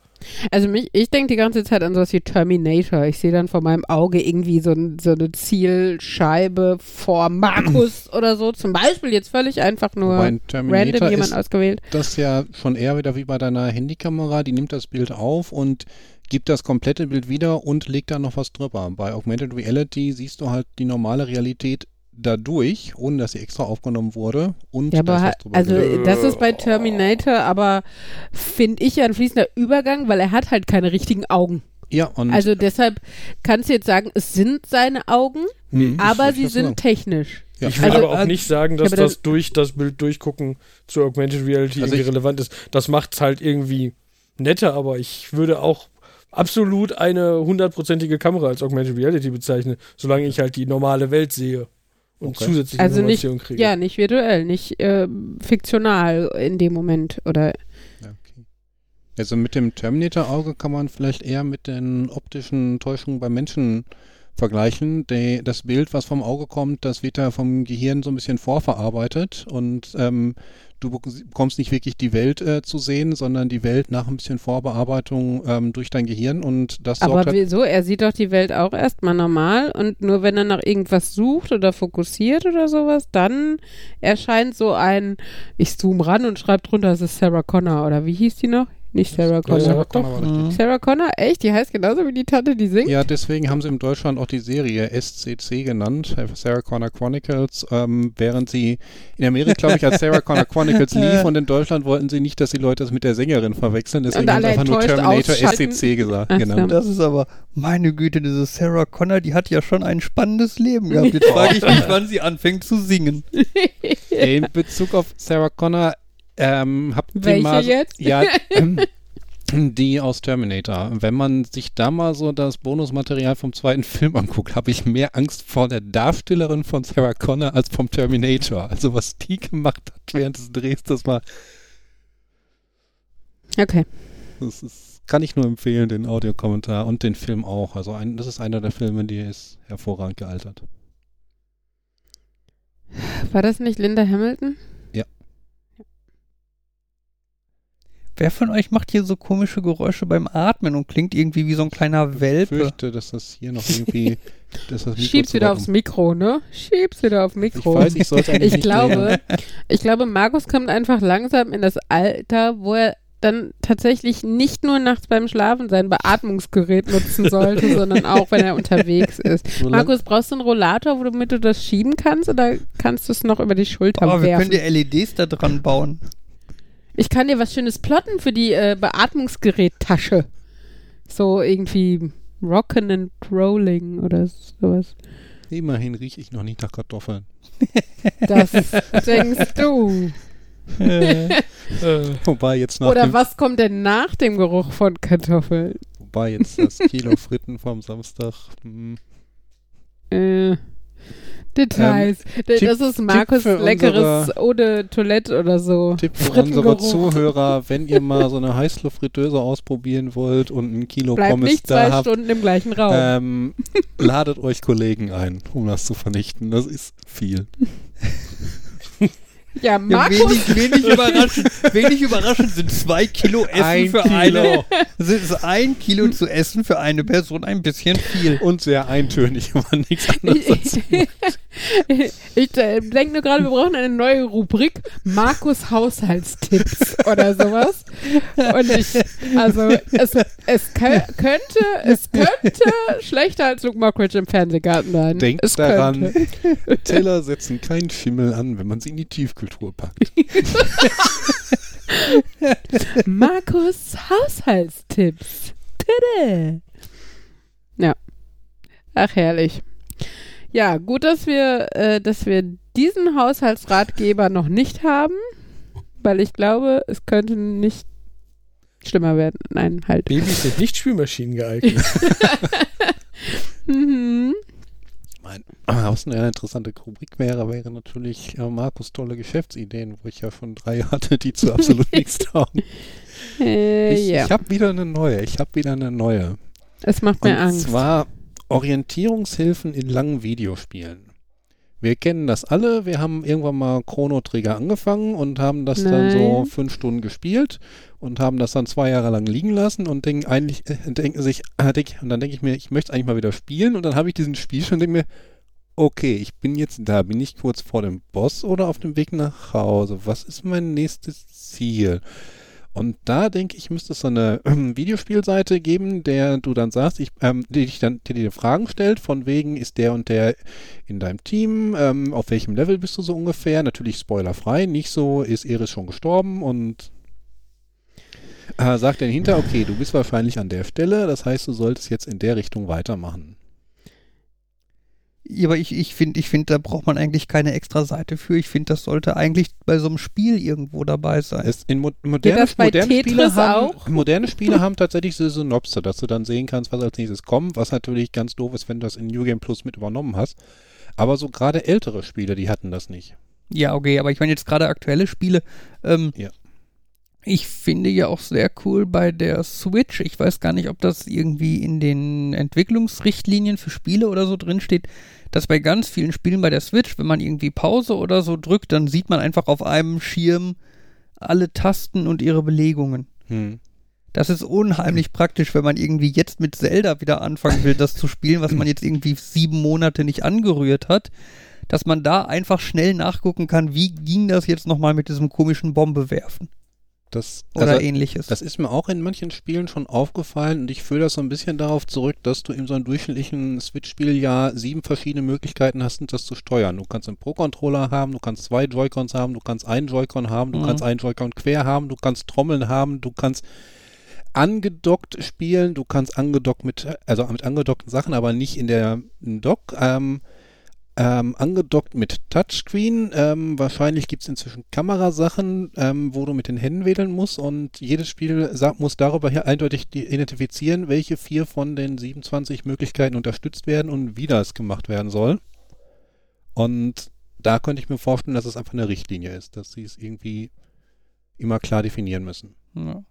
Also mich, ich denke die ganze Zeit an sowas wie Terminator. Ich sehe dann vor meinem Auge irgendwie so, ein, so eine Zielscheibe vor Markus oder so. Zum Beispiel jetzt völlig einfach nur random jemand ist ausgewählt. das ja schon eher wieder wie bei deiner Handykamera, die nimmt das Bild auf und gibt das komplette Bild wieder und legt da noch was drüber. Bei Augmented Reality siehst du halt die normale Realität dadurch, ohne dass sie extra aufgenommen wurde und Ja, aber drüber also gelegt. das ist bei Terminator, aber finde ich ja ein fließender Übergang, weil er hat halt keine richtigen Augen. ja, und Also deshalb kannst du jetzt sagen, es sind seine Augen, ich aber sie das so sagen. sind technisch. Ja. Ich will Also, aber auch äh, nicht sagen, dass das- das durch das Bild durchgucken zu Augmented Reality Also irgendwie relevant ist. Das macht es halt irgendwie netter, aber ich würde auch absolut eine hundertprozentige Kamera als Augmented Reality bezeichnen, solange ich halt die normale Welt sehe und Okay. zusätzliche Also nicht, Informationen kriege. ja, nicht virtuell, nicht ähm, fiktional in dem Moment oder okay. Also mit dem Terminator-Auge kann man vielleicht eher mit den optischen Täuschungen bei Menschen vergleichen. Die, das Bild, was vom Auge kommt, das wird ja vom Gehirn so ein bisschen vorverarbeitet und ähm, du bek- bekommst nicht wirklich die Welt äh, zu sehen, sondern die Welt nach ein bisschen Vorbearbeitung ähm, durch dein Gehirn und das Aber sorgt halt, wieso? Er sieht doch die Welt auch erstmal normal und nur wenn er nach irgendwas sucht oder fokussiert oder sowas, dann erscheint so ein, ich zoom ran und schreibe drunter, es ist Sarah Connor oder wie hieß die noch? Nicht Sarah Connor. Sarah Connor. Mhm. Sarah Connor? Echt? Die heißt genauso wie die Tante, die singt? Ja, deswegen haben sie in Deutschland auch die Serie SCC genannt, Sarah Connor Chronicles, ähm, während sie in Amerika, glaube ich, als Sarah Connor Chronicles lief und in Deutschland wollten sie nicht, dass die Leute das mit der Sängerin verwechseln, deswegen haben sie einfach nur Terminator. SCC gesagt, Ach so. Das ist aber, meine Güte, diese Sarah Connor, die hat ja schon ein spannendes Leben gehabt. Jetzt frage ich mich, wann sie anfängt zu singen. In Bezug auf Sarah Connor, ähm, habt ihr Welche mal... jetzt? Ja, ähm, die aus Terminator. Wenn man sich da mal so das Bonusmaterial vom zweiten Film anguckt, habe ich mehr Angst vor der Darstellerin von Sarah Connor als vom Terminator. Also was die gemacht hat während des Drehs, das war, Okay. das ist, kann ich nur empfehlen, den Audiokommentar und den Film auch. Also ein, das ist einer der Filme, die ist hervorragend gealtert. War das nicht Linda Hamilton? Wer von euch macht hier so komische Geräusche beim Atmen und klingt irgendwie wie so ein kleiner Ich Welpe? fürchte, dass das hier noch irgendwie... dass das Mikro Schieb's wieder aufs Mikro, ne? Schieb's wieder aufs Ich Mikro. weiß, ich sollte eigentlich Ich nicht glaube, ich glaube, Markus kommt einfach langsam in das Alter, wo er dann tatsächlich nicht nur nachts beim Schlafen sein Beatmungsgerät nutzen sollte, sondern auch, wenn er unterwegs ist. So Markus, brauchst du einen Rollator, womit du das schieben kannst oder kannst du es noch über die Schulter Oh, wir werfen? können dir LEDs da dran bauen. Ich kann dir was Schönes plotten für die äh, Beatmungsgerättasche. So irgendwie Rocken and Rolling oder sowas. Immerhin rieche ich noch nicht nach Kartoffeln. Das denkst du. Äh, Äh, Wobei jetzt nach Oder was kommt denn nach dem Geruch von Kartoffeln? wobei jetzt das Kilo Fritten vom Samstag. hm, Äh, Details. Tipp- das ist Markus leckeres Eau de Toilette oder so. Tipp für unsere. Zuhörer, wenn ihr mal so eine Heißluftfritteuse ausprobieren wollt und ein Kilo Bleibt Pommes nicht da zwei habt, Stunden im gleichen Raum. ähm, ladet euch Kollegen ein, um das zu vernichten. Das ist viel. ja, ja, Markus, wenig, wenig, überraschend, wenig überraschend sind zwei Kilo Essen Ein für Kilo. eine. Es ein Kilo zu essen für eine Person ein bisschen viel. Und sehr eintönig, aber nichts anderes dazu. ich äh, denke nur gerade, wir brauchen eine neue Rubrik Markus Haushaltstipps oder sowas. Und ich, also es, es kö könnte, es könnte schlechter als Luke Mockridge im Fernsehgarten sein. Denkt es daran, könnte. Teller setzen keinen Schimmel an, wenn man sie in die Packt. Markus Haushaltstipps. Tada. Ja. Ach, herrlich. Ja, gut, dass wir, äh, dass wir diesen Haushaltsratgeber noch nicht haben, weil ich glaube, es könnte nicht schlimmer werden. Nein, halt. Babys sind nicht Spülmaschinen geeignet. Mhm. Mein, was eine interessante Rubrik wäre, wäre natürlich äh, Markus tolle Geschäftsideen, wo ich ja schon drei hatte, die zu absolut nichts taugen. Äh, Ich, ja, ich habe wieder eine neue. Ich habe wieder eine neue. es macht Und mir Angst. zwar Orientierungshilfen in langen Videospielen. Wir kennen das alle. Wir haben irgendwann mal Chrono Trigger angefangen und haben das dann so Nein. fünf Stunden gespielt und haben das dann zwei Jahre lang liegen lassen und denken eigentlich, äh, denken sich, äh, und dann denke ich mir, ich möchte eigentlich mal wieder spielen und dann habe ich diesen Spiel schon und denke mir, okay, ich bin jetzt da, bin ich kurz vor dem Boss oder auf dem Weg nach Hause? Was ist mein nächstes Ziel? Und da denke ich, müsste es so eine ähm, Videospielseite geben, der du dann sagst, ich, ähm, die dich dann die dir Fragen stellt, von wegen ist der und der in deinem Team, ähm, auf welchem Level bist du so ungefähr? Natürlich spoilerfrei, nicht so, ist Iris schon gestorben und äh, sagt dann hinter, okay, du bist wahrscheinlich an der Stelle, das heißt, du solltest jetzt in der Richtung weitermachen. Ja, aber ich, ich finde, ich find, da braucht man eigentlich keine extra Seite für. Ich finde, das sollte eigentlich bei so einem Spiel irgendwo dabei sein. Es, in mo moderne, das bei moderne, Tetris Spiele haben, auch? moderne Spiele haben tatsächlich so Synopse, dass du dann sehen kannst, was als nächstes kommt, was natürlich ganz doof ist, wenn du das in New Game Plus mit übernommen hast. Aber so gerade ältere Spiele, die hatten das nicht. Ja, okay, aber ich meine jetzt gerade aktuelle Spiele. Ähm, Ja. Ich finde ja auch sehr cool bei der Switch. Ich weiß gar nicht, ob das irgendwie in den Entwicklungsrichtlinien für Spiele oder so drin steht, dass bei ganz vielen Spielen bei der Switch, wenn man irgendwie Pause oder so drückt, dann sieht man einfach auf einem Schirm alle Tasten und ihre Belegungen. Hm. Das ist unheimlich praktisch, wenn man irgendwie jetzt mit Zelda wieder anfangen will, das zu spielen, was man jetzt irgendwie sieben Monate nicht angerührt hat, dass man da einfach schnell nachgucken kann, wie ging das jetzt nochmal mit diesem komischen Bombe werfen Das, oder also, ähnliches. das ist mir auch in manchen Spielen schon aufgefallen und ich führe das so ein bisschen darauf zurück, dass du in so einem durchschnittlichen Switch-Spiel ja sieben verschiedene Möglichkeiten hast, das zu steuern. Du kannst einen Pro-Controller haben, du kannst zwei Joy-Cons haben, du kannst einen Joy-Con haben, du Mhm. kannst einen Joy-Con quer haben, du kannst Trommeln haben, du kannst angedockt spielen, du kannst angedockt mit, also mit angedockten Sachen, aber nicht in der Dock. Ähm, ähm, angedockt mit Touchscreen. Ähm, wahrscheinlich gibt es inzwischen Kamerasachen, ähm, wo du mit den Händen wedeln musst und jedes Spiel muss darüber hier eindeutig identifizieren, welche vier von den 27 Möglichkeiten unterstützt werden und wie das gemacht werden soll. Und da könnte ich mir vorstellen, dass es einfach eine Richtlinie ist, dass sie es irgendwie immer klar definieren müssen. ja.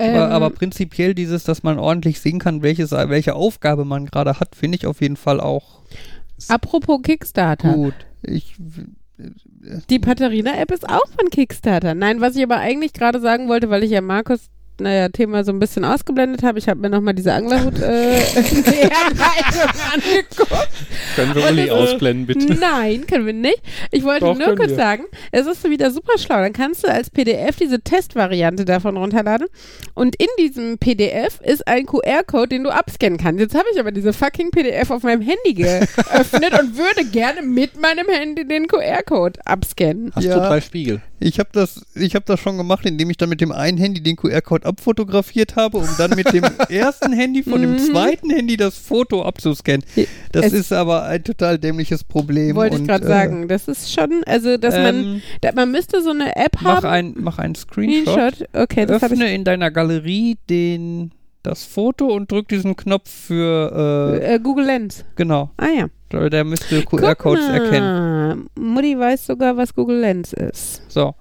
Ähm, aber, aber prinzipiell dieses, dass man ordentlich sehen kann, welches, welche Aufgabe man gerade hat, finde ich auf jeden Fall auch apropos Kickstarter. gut. Ich, Die Patharina-App ist auch von Kickstarter. Nein, was ich aber eigentlich gerade sagen wollte, weil ich ja Markus, naja, Thema so ein bisschen ausgeblendet habe, ich habe mir nochmal diese Anglerhut äh, angeguckt. Können wir Uli ausblenden, bitte? Nein, können wir nicht. Ich wollte Doch, nur kurz wir. sagen, es ist wieder super schlau. Dann kannst du als PDF diese Testvariante davon runterladen. Und in diesem PDF ist ein QR-Code, den du abscannen kannst. Jetzt habe ich aber diese fucking PDF auf meinem Handy geöffnet und würde gerne mit meinem Handy den QR-Code abscannen. Hast Ja. du drei Spiegel? ich habe das, ich hab das schon gemacht, indem ich dann mit dem einen Handy den QR-Code abfotografiert habe, um dann mit dem ersten Handy von dem Mhm. zweiten Handy das Foto abzuscannen. Das Es- ist aber ein total dämliches Problem. Wollte ich gerade äh, sagen. Das ist schon, also, dass man, ähm, da, man müsste so eine App mach, haben. ein, mach einen Screenshot. Screenshot. Okay, das habe ich. Öffne in deiner Galerie den, das Foto und drück diesen Knopf für, äh, Äh, Google Lens. genau, Ah ja. der müsste QR-Codes erkennen. Mutti weiß sogar, was Google Lens ist. So,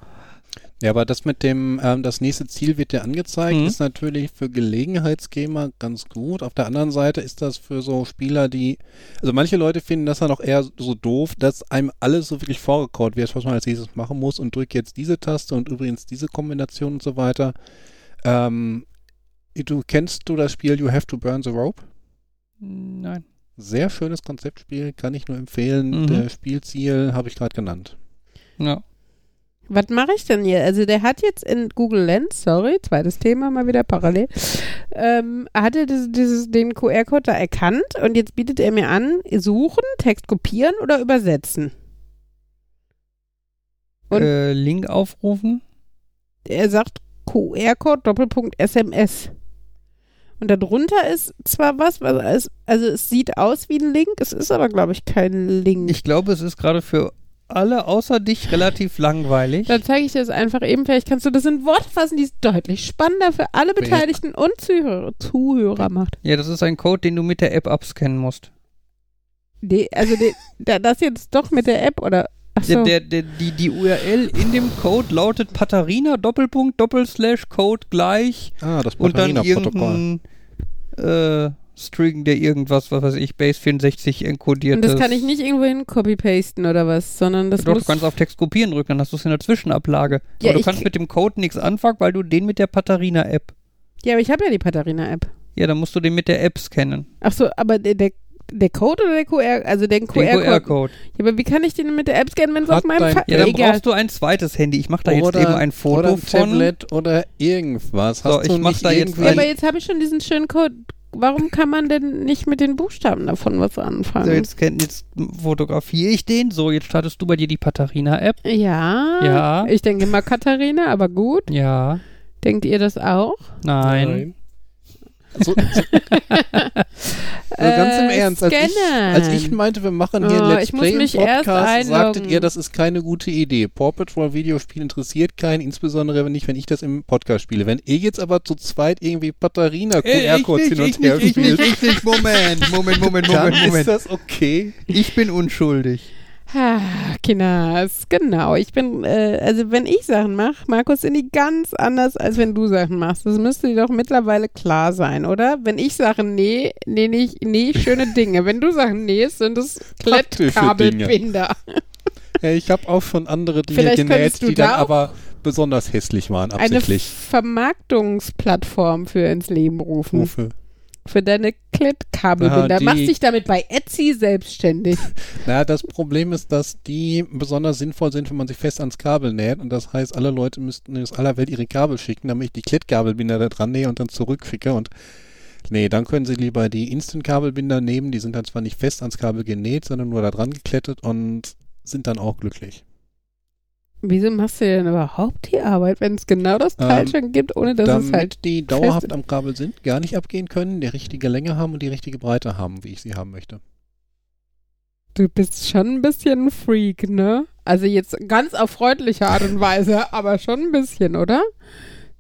Ja, aber das mit dem, ähm, das nächste Ziel wird dir angezeigt, Mhm. ist natürlich für Gelegenheitsgamer ganz gut. Auf der anderen Seite ist das für so Spieler, die, also manche Leute finden das ja noch eher so doof, dass einem alles so wirklich vorgekaut wird, was man als nächstes machen muss und drück jetzt diese Taste und übrigens diese Kombination und so weiter. Ähm, du kennst du das Spiel You Have to Burn the Rope? nein. Sehr schönes Konzeptspiel, kann ich nur empfehlen. Mhm. Der Spielziel habe ich gerade genannt. Ja. Was mache ich denn hier? Also der hat jetzt in Google Lens, sorry, zweites Thema mal wieder parallel, ähm, hat er dieses, dieses, den QR-Code da erkannt und jetzt bietet er mir an, suchen, Text kopieren oder übersetzen. Und- Äh, Link aufrufen. Er sagt QR-Code Doppelpunkt SMS. Und darunter ist zwar was, es, also es sieht aus wie ein Link, es ist aber, glaube ich, kein Link. Ich glaube, es ist gerade für alle außer dich relativ langweilig. Dann zeige ich dir das einfach eben. Vielleicht kannst du das in Worte fassen, die es deutlich spannender für alle Beteiligten und Zuhörer, Zuhörer macht. Ja, das ist ein Code, den du mit der App abscannen musst. Die, also die, da, das jetzt doch mit der App oder achso. Der, der, der, die, die URL in dem Code lautet Patharina Doppelpunkt Doppelslash Code gleich Ah, das und dann Batterina-Protokoll. irgendein äh, String, der irgendwas, was weiß ich, Base 64 enkodiert und das ist. kann ich nicht irgendwo hin copy-pasten oder was, sondern das Doch, muss. du kannst auf Text kopieren drücken, dann hast du es in der Zwischenablage. Ja, Aber du kannst mit dem Code nichts anfangen, weil du den mit der Patharina-App. ja, aber ich habe ja die Patharina-App. Ja, dann musst du den mit der App scannen. Achso, aber der, der, der Code oder der QR, also den QR-Code. QR-Code. ja, aber wie kann ich den mit der App scannen, wenn es auf meinem dein- Fa Ja, dann Egal. brauchst du ein zweites Handy. Ich mache da jetzt oder, eben ein Foto oder ein von. Tablet oder irgendwas. So, Hast ich du mach nicht da jetzt Ja, aber jetzt habe ich schon diesen schönen Code. Warum kann man denn nicht mit den Buchstaben davon was anfangen? So, jetzt, jetzt fotografiere ich den. So, jetzt startest du bei dir die Patharina-App. ja. Ja. Ich denke mal Katharina, aber gut. Ja. Denkt ihr das auch? Nein. So, so, Also ganz im Äh, Ernst, als ich, als ich meinte, wir machen hier Oh, ein Let's ich muss Play im Podcast, sagtet ihr, das ist keine gute Idee. Paw Patrol Videospiel interessiert keinen, insbesondere wenn nicht, wenn ich das im Podcast spiele. Wenn ihr jetzt aber zu zweit irgendwie Patharina QR-Codes hin und her ich nicht, spielt, ich nicht. Moment, Moment, Moment, dann Moment, ist Moment. das okay. Ich bin unschuldig. Ah, Kinas, genau. Ich bin, äh, also wenn ich Sachen mache, Markus, sind die ganz anders, als wenn du Sachen machst. Das müsste dir doch mittlerweile klar sein, oder? Wenn ich Sachen nähe, nähe ich nee, schöne Dinge. Wenn du Sachen nähst, sind es Klettkabelbinder. Ja, ich habe auch schon andere Dinge Vielleicht genäht, die dann da auch aber besonders hässlich waren, Eine absichtlich. Vermarktungsplattform für ins Leben rufen. Wofür? Für deine Klettkabelbinder. Machst dich damit bei Etsy selbstständig. Na, das Problem ist, dass die besonders sinnvoll sind, wenn man sich fest ans Kabel näht. Und das heißt, alle Leute müssten aus aller Welt ihre Kabel schicken, damit ich die Klettkabelbinder da dran nähe und dann zurückschicke. Und nee, dann können sie lieber die Instant-Kabelbinder nehmen. Die sind dann zwar nicht fest ans Kabel genäht, sondern nur da dran geklettet und sind dann auch glücklich. Wieso machst du denn überhaupt die Arbeit, wenn es genau das Teil Ähm, schon gibt, ohne dass es halt. die dauerhaft am Kabel sind, gar nicht abgehen können, die richtige Länge haben und die richtige Breite haben, wie ich sie haben möchte. Du bist schon ein bisschen ein Freak, ne? Also jetzt ganz auf freundliche Art und Weise, aber schon ein bisschen, oder?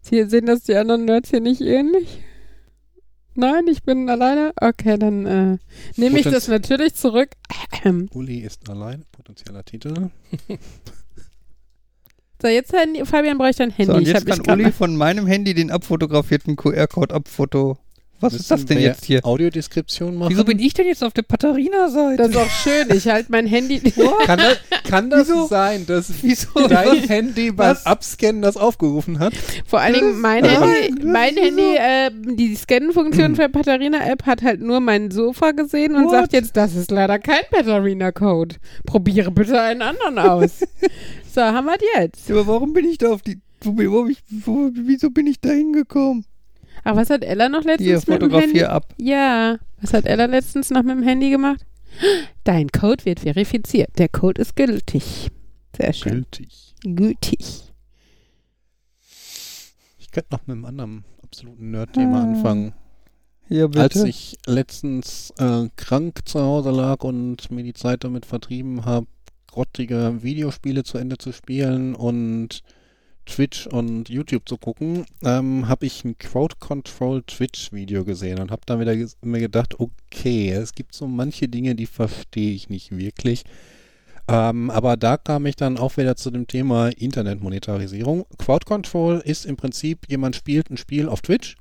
Hier sehen das die anderen Nerds hier nicht ähnlich? Nein, ich bin alleine? Okay, dann äh, nehme ich das natürlich zurück. Uli ist allein, potenzieller Titel. So, jetzt, Handy, Fabian, brauche ich dein Handy. So, und ich jetzt habe mich kann gerade Uli von meinem Handy den abfotografierten QR-Code abfoto. Was ist das denn jetzt hier? Audiodeskription machen? Wieso bin ich denn jetzt auf der Patharina-Seite? Das ist auch schön. Ich halte mein Handy. Kann das, kann das Wieso? sein, dass Wieso? dein Was? Handy beim Was? Abscannen das aufgerufen hat? Vor allen Dingen mein Also, Handy, mein? Handy äh, die Scannen-Funktion für Patharina-App hat halt nur mein Sofa gesehen und What? sagt jetzt, das ist leider kein Patharina-Code. Probiere bitte einen anderen aus. so, haben wir es jetzt. Aber warum bin ich da auf die. Wo, wo, ich- wo, wieso bin ich da hingekommen? Ach, was hat Ella noch letztens Hier, mit dem Handy? ab. Ja, was hat Ella letztens noch mit dem Handy gemacht? Dein Code wird verifiziert. Der Code ist gültig. Sehr schön. Gültig. Gültig. Ich könnte noch mit einem anderen absoluten Nerd-Thema Ah. anfangen. Ja, bitte. Als ich letztens äh, krank zu Hause lag und mir die Zeit damit vertrieben habe, grottige Videospiele zu Ende zu spielen und Twitch und YouTube zu gucken, ähm, habe ich ein Crowd Control Twitch Video gesehen und habe dann wieder mir gedacht, okay, es gibt so manche Dinge, die verstehe ich nicht wirklich. Ähm, aber da kam ich dann auch wieder zu dem Thema Internetmonetarisierung. Crowd Control ist im Prinzip, jemand spielt ein Spiel auf Twitch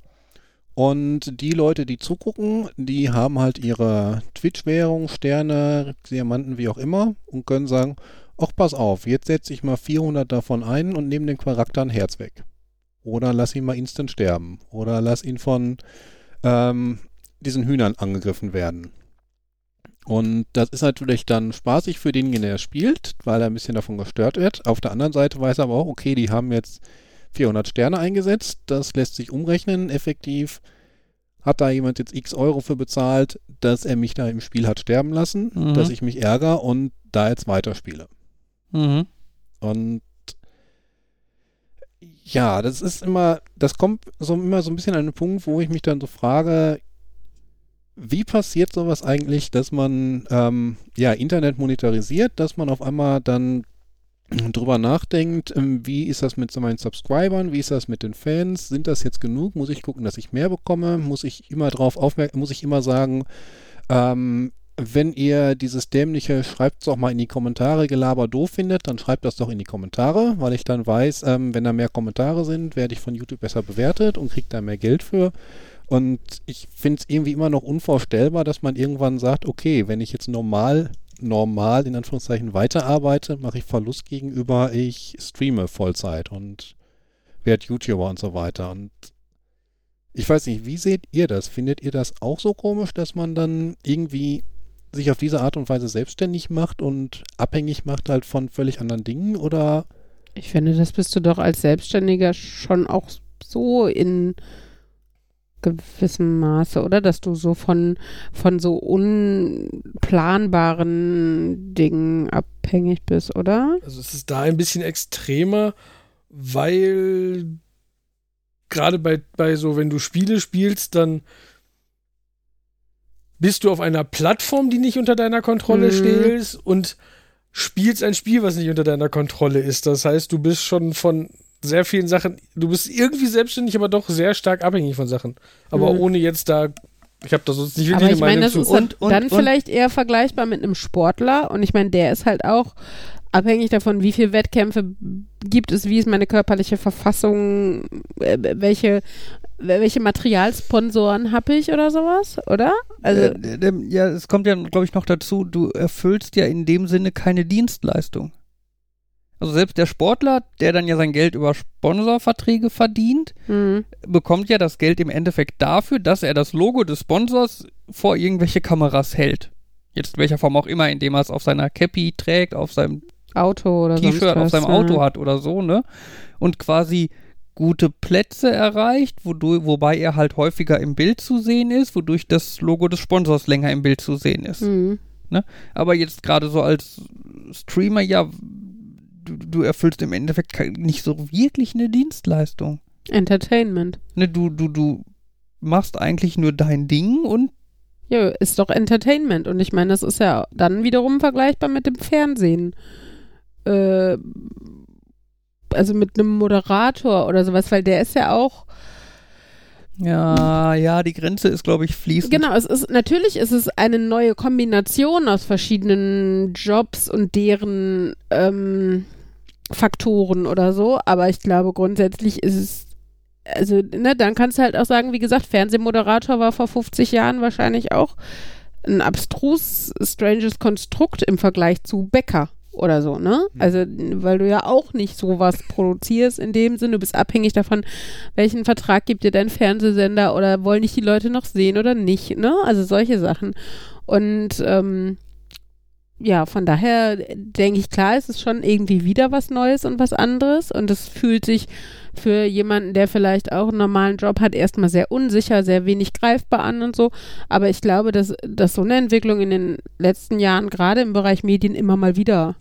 und die Leute, die zugucken, die haben halt ihre Twitch-Währung, Sterne, Diamanten, wie auch immer und können sagen, ach pass auf, jetzt setze ich mal 400 davon ein und nehme dem Charakter ein Herz weg. Oder lass ihn mal instant sterben. Oder lass ihn von ähm, diesen Hühnern angegriffen werden. Und das ist natürlich dann spaßig für denjenigen, der spielt, weil er ein bisschen davon gestört wird. Auf der anderen Seite weiß er aber auch, okay, die haben jetzt 400 Sterne eingesetzt. Das lässt sich umrechnen. Effektiv hat da jemand jetzt x Euro für bezahlt, dass er mich da im Spiel hat sterben lassen, Mhm. dass ich mich ärgere und da jetzt weiterspiele. Mhm. Und ja, das ist immer, das kommt so immer so ein bisschen an den Punkt, wo ich mich dann so frage, wie passiert sowas eigentlich, dass man ähm, ja Internet monetarisiert, dass man auf einmal dann drüber nachdenkt, ähm, wie ist das mit meinen Subscribern, wie ist das mit den Fans, sind das jetzt genug, muss ich gucken, dass ich mehr bekomme, muss ich immer drauf aufmerken, muss ich immer sagen, ähm, wenn ihr dieses dämliche, schreibt es doch mal in die Kommentare, Gelaber doof findet, dann schreibt das doch in die Kommentare, weil ich dann weiß, ähm, wenn da mehr Kommentare sind, werde ich von YouTube besser bewertet und kriege da mehr Geld für. Und ich finde es irgendwie immer noch unvorstellbar, dass man irgendwann sagt, okay, wenn ich jetzt normal, normal in Anführungszeichen weiterarbeite, mache ich Verlust gegenüber, ich streame Vollzeit und werde YouTuber und so weiter. Und ich weiß nicht, wie seht ihr das? Findet ihr das auch so komisch, dass man dann irgendwie sich auf diese Art und Weise selbstständig macht und abhängig macht halt von völlig anderen Dingen oder Ich finde, das bist du doch als Selbstständiger schon auch so in gewissem Maße, oder? Dass du so von, von so unplanbaren Dingen abhängig bist, oder? Also es ist da ein bisschen extremer, weil gerade bei, bei so, wenn du Spiele spielst, dann bist du auf einer Plattform, die nicht unter deiner Kontrolle Mhm. steht und spielst ein Spiel, was nicht unter deiner Kontrolle ist. Das heißt, du bist schon von sehr vielen Sachen, du bist irgendwie selbstständig, aber doch sehr stark abhängig von Sachen. Aber Mhm. ohne jetzt da, ich habe da sonst nicht Aber wirklich ich eine meine, das ist zu. Und- und- dann und- vielleicht eher vergleichbar mit einem Sportler. Und ich meine, der ist halt auch abhängig davon, wie viele Wettkämpfe gibt es, wie ist meine körperliche Verfassung, äh, welche, welche Materialsponsoren habe ich oder sowas, oder? Also, äh, der- ja, es kommt ja, glaube ich, noch dazu, du erfüllst ja in dem Sinne keine Dienstleistung. Also selbst der Sportler, der dann ja sein Geld über Sponsorverträge verdient, hm, bekommt ja das Geld im Endeffekt dafür, dass er das Logo des Sponsors vor irgendwelche Kameras hält. Jetzt in welcher Form auch immer, indem er es auf seiner Cappy trägt, auf seinem Auto oder T-Shirt, auf seinem ja. Auto hat oder so, ne? Und quasi gute Plätze erreicht, wodurch, wobei er halt häufiger im Bild zu sehen ist, wodurch das Logo des Sponsors länger im Bild zu sehen ist. Hm. Aber jetzt gerade so als Streamer, ja, du, du erfüllst im Endeffekt nicht so wirklich eine Dienstleistung. Entertainment. Ne, du, du, du machst eigentlich nur dein Ding und Ja, ist doch Entertainment. Und ich meine, das ist ja dann wiederum vergleichbar mit dem Fernsehen. Äh, also mit einem Moderator oder sowas, weil der ist ja auch ja, ja, die Grenze ist, glaube ich, fließend. Genau, es ist natürlich ist es eine neue Kombination aus verschiedenen Jobs und deren ähm, Faktoren oder so, aber ich glaube grundsätzlich ist es also ne, dann kannst du halt auch sagen, wie gesagt, Fernsehmoderator war vor 50 Jahren wahrscheinlich auch ein abstrus stranges Konstrukt im Vergleich zu Bäcker oder so, ne? Also weil du ja auch nicht sowas produzierst in dem Sinne, du bist abhängig davon, welchen Vertrag gibt dir dein Fernsehsender oder wollen dich die Leute noch sehen oder nicht, ne? Also solche Sachen. Und ähm, ja, von daher denke ich, klar, es ist schon irgendwie wieder was Neues und was anderes und es fühlt sich für jemanden, der vielleicht auch einen normalen Job hat, erstmal sehr unsicher, sehr wenig greifbar an und so. Aber ich glaube, dass, dass so eine Entwicklung in den letzten Jahren gerade im Bereich Medien immer mal wieder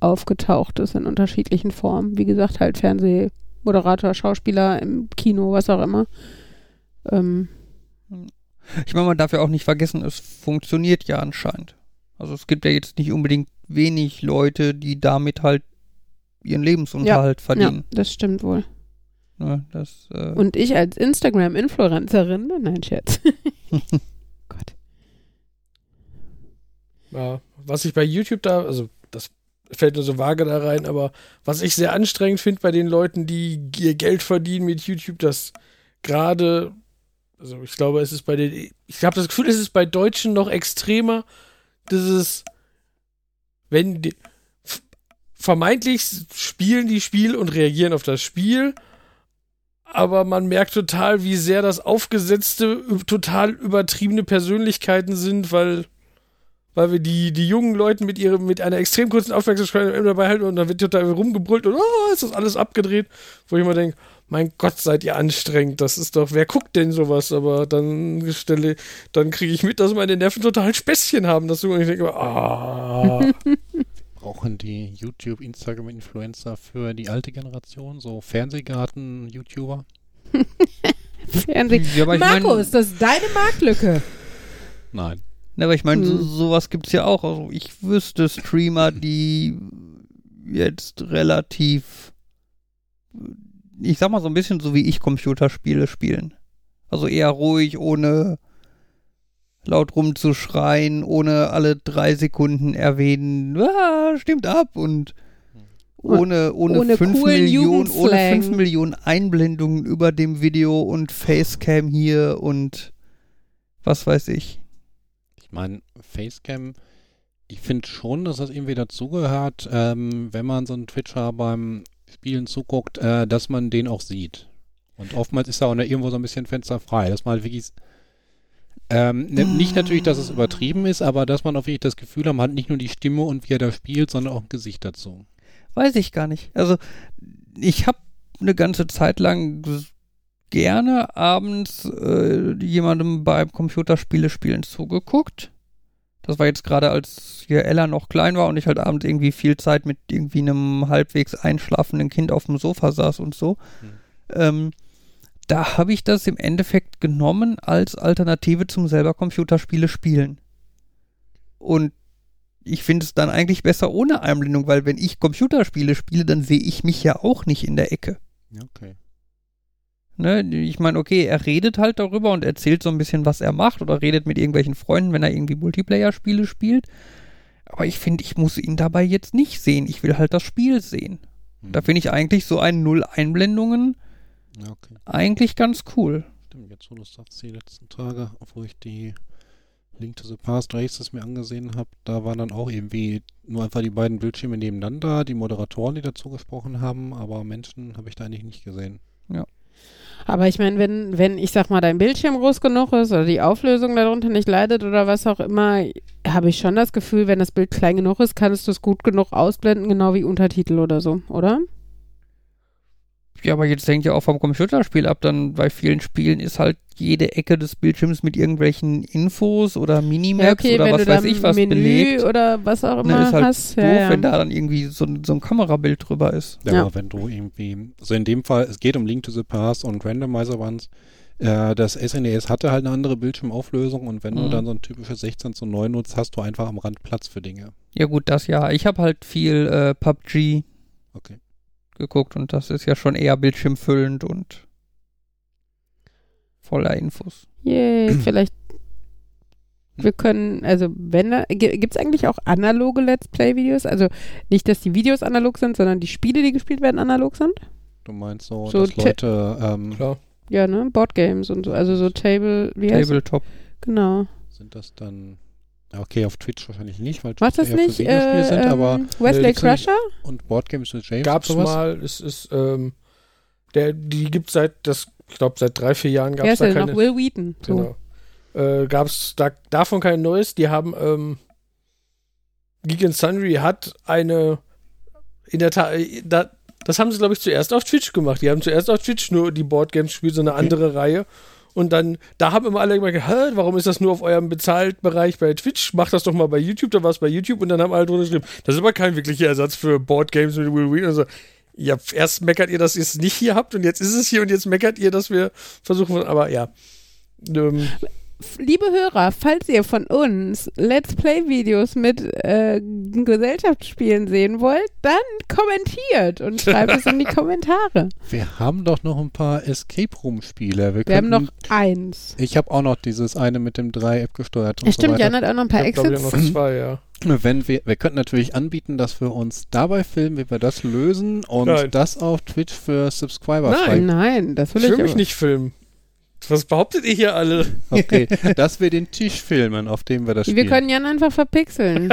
aufgetaucht ist in unterschiedlichen Formen. Wie gesagt, halt Fernsehmoderator, Schauspieler im Kino, was auch immer. Ähm, Ich meine, man darf ja auch nicht vergessen, es funktioniert ja anscheinend. Also es gibt ja jetzt nicht unbedingt wenig Leute, die damit halt ihren Lebensunterhalt ja, verdienen. das stimmt wohl. Ne, das, äh, Und ich als Instagram-Influencerin, nein, Scherz. Gott. Ja, was ich bei YouTube da, also das fällt nur so vage da rein, aber was ich sehr anstrengend finde bei den Leuten, die ihr Geld verdienen mit YouTube, dass gerade, also ich glaube, es ist bei den, ich habe das Gefühl, es ist bei Deutschen noch extremer, dieses, wenn die, vermeintlich spielen die Spiel und reagieren auf das Spiel, aber man merkt total, wie sehr das aufgesetzte, total übertriebene Persönlichkeiten sind, weil weil wir die, die jungen Leute mit ihrem, mit einer extrem kurzen Aufmerksamkeit dabei halten und dann wird total rumgebrüllt und oh, ist das alles abgedreht, wo ich immer denke, mein Gott, seid ihr anstrengend, das ist doch, wer guckt denn sowas? Aber dann stelle, dann kriege ich mit, dass meine Nerven total Späßchen haben, dass du und ich denke, ah, Brauchen die YouTube, Instagram-Influencer für die alte Generation, so Fernsehgarten-YouTuber? Fernsehen. ja, ich mein- Markus, das ist deine Marktlücke. Nein. Ne, aber ich meine, so, Hm. sowas gibt's ja auch. Also ich wüsste Streamer, die jetzt relativ, ich sag mal so ein bisschen so wie ich Computerspiele spielen. Also eher ruhig, ohne laut rumzuschreien, ohne alle drei Sekunden erwähnen, ah, stimmt ab und ohne, ohne, ohne fünf coolen Millionen, ohne Jugendslang. fünf Millionen Einblendungen über dem Video und Facecam hier und was weiß ich. Ich meine, Facecam, ich finde schon, dass das irgendwie dazugehört, ähm, wenn man so einen Twitcher beim Spielen zuguckt, äh, dass man den auch sieht. Und oftmals ist da auch irgendwo so ein bisschen Fenster frei, dass man halt wirklich ähm, nicht natürlich, dass es übertrieben ist, aber dass man auch wirklich das Gefühl hat, man hat nicht nur die Stimme und wie er da spielt, sondern auch ein Gesicht dazu. Weiß ich gar nicht. Also ich habe eine ganze Zeit lang gerne abends äh, jemandem beim Computerspiele spielen zugeguckt. Das war jetzt gerade, als hier Ella noch klein war und ich halt abends irgendwie viel Zeit mit irgendwie einem halbwegs einschlafenden Kind auf dem Sofa saß und so. Hm. Ähm, da habe ich das im Endeffekt genommen als Alternative zum selber Computerspiele spielen. Und ich finde es dann eigentlich besser ohne Einblendung, weil wenn ich Computerspiele spiele, dann sehe ich mich ja auch nicht in der Ecke. Okay. Ne? Ich meine, okay, er redet halt darüber und erzählt so ein bisschen, was er macht oder redet mit irgendwelchen Freunden, wenn er irgendwie Multiplayer-Spiele spielt. Aber ich finde, ich muss ihn dabei jetzt nicht sehen. Ich will halt das Spiel sehen. Hm. Da finde ich eigentlich so ein Null Einblendungen Ja, okay. eigentlich ganz cool. Stimmt, jetzt wo du sagst, die letzten Tage, wo ich die Link to the Past Races mir angesehen habe, da waren dann auch irgendwie nur einfach die beiden Bildschirme nebeneinander, die Moderatoren, die dazu gesprochen haben, aber Menschen habe ich da eigentlich nicht gesehen. Aber ich meine, wenn, wenn, ich sag mal, dein Bildschirm groß genug ist oder die Auflösung darunter nicht leidet oder was auch immer, habe ich schon das Gefühl, wenn das Bild klein genug ist, kannst du es gut genug ausblenden, genau wie Untertitel oder so, oder? Ja, aber jetzt hängt ja auch vom Computerspiel ab. Dann bei vielen Spielen ist halt jede Ecke des Bildschirms mit irgendwelchen Infos oder Minimaps oder was weiß ich was Menü belegt. oder was auch Ne, immer ist halt hast. doof, ja, ja. wenn da dann irgendwie so, ein- so ein Kamerabild drüber ist. Ja, Ja. wenn du irgendwie, also in dem Fall, es geht um Link to the Past und Randomizer Ones, äh, das SNES hatte halt eine andere Bildschirmauflösung und wenn du Mhm. dann so ein typisches 16 zu 9 nutzt, hast du einfach am Rand Platz für Dinge. Ja gut, das ja. Ich habe halt viel äh, PUBG Okay. Geguckt und das ist ja schon eher bildschirmfüllend und voller Infos. Yay, vielleicht. Wir können, also wenn da, gibt es eigentlich auch analoge Let's Play-Videos? Also nicht, dass die Videos analog sind, sondern die Spiele, die gespielt werden, analog sind? Du meinst so, So dass Leute, ähm, Klar. Ja, ne? Boardgames und so, also so Table, wie heißt Tabletop. Genau. sind das dann, okay, auf Twitch wahrscheinlich nicht, weil Twitch das eher nicht äh, sind, aber ähm, Wesley die können- Crusher? und Boardgames mit James Gab's sowas? mal, es ist, ähm, der, die gibt seit, das, ich glaube, seit drei, vier Jahren gab es ist da keine. noch? Will Wheaton. So. Genau. Äh, gab es da, davon kein neues. Die haben, ähm, Geek and Sundry hat eine, in der Tat, äh, da, das haben sie, glaube ich, zuerst auf Twitch gemacht. Die haben zuerst auf Twitch nur die Boardgames gespielt, so eine andere Reihe. Und dann, da haben immer alle gesagt, "Hä, warum ist das nur auf eurem Bezahltbereich bei Twitch? Macht das doch mal bei YouTube, da war es bei YouTube und dann haben alle drunter geschrieben, das ist aber kein wirklicher Ersatz für Boardgames mit Will Wheaton. Also, ja, erst meckert ihr, dass ihr es nicht hier habt und jetzt ist es hier und jetzt meckert ihr, dass wir versuchen, aber ja. Ähm, Liebe Hörer, falls ihr von uns Let's Play-Videos mit äh, Gesellschaftsspielen sehen wollt, dann kommentiert und schreibt es in die Kommentare. Wir haben doch noch ein paar Escape Room Spiele. Wir, Wir haben noch eins. Ich habe auch noch dieses eine mit dem Dreieck gesteuert und Ja, so stimmt, weiter. Jan hat auch noch ein paar ich Exits. noch zwei, ja. Wenn wir, wir könnten natürlich anbieten, dass wir uns dabei filmen, wie wir das lösen und Nein. das auf Twitch für Subscriber Nein. frei. Nein, das will Ich ich, will mich aber- nicht filmen. Was behauptet ihr hier alle? Okay, dass wir den Tisch filmen, auf dem wir das Wir spielen. können Jan einfach verpixeln.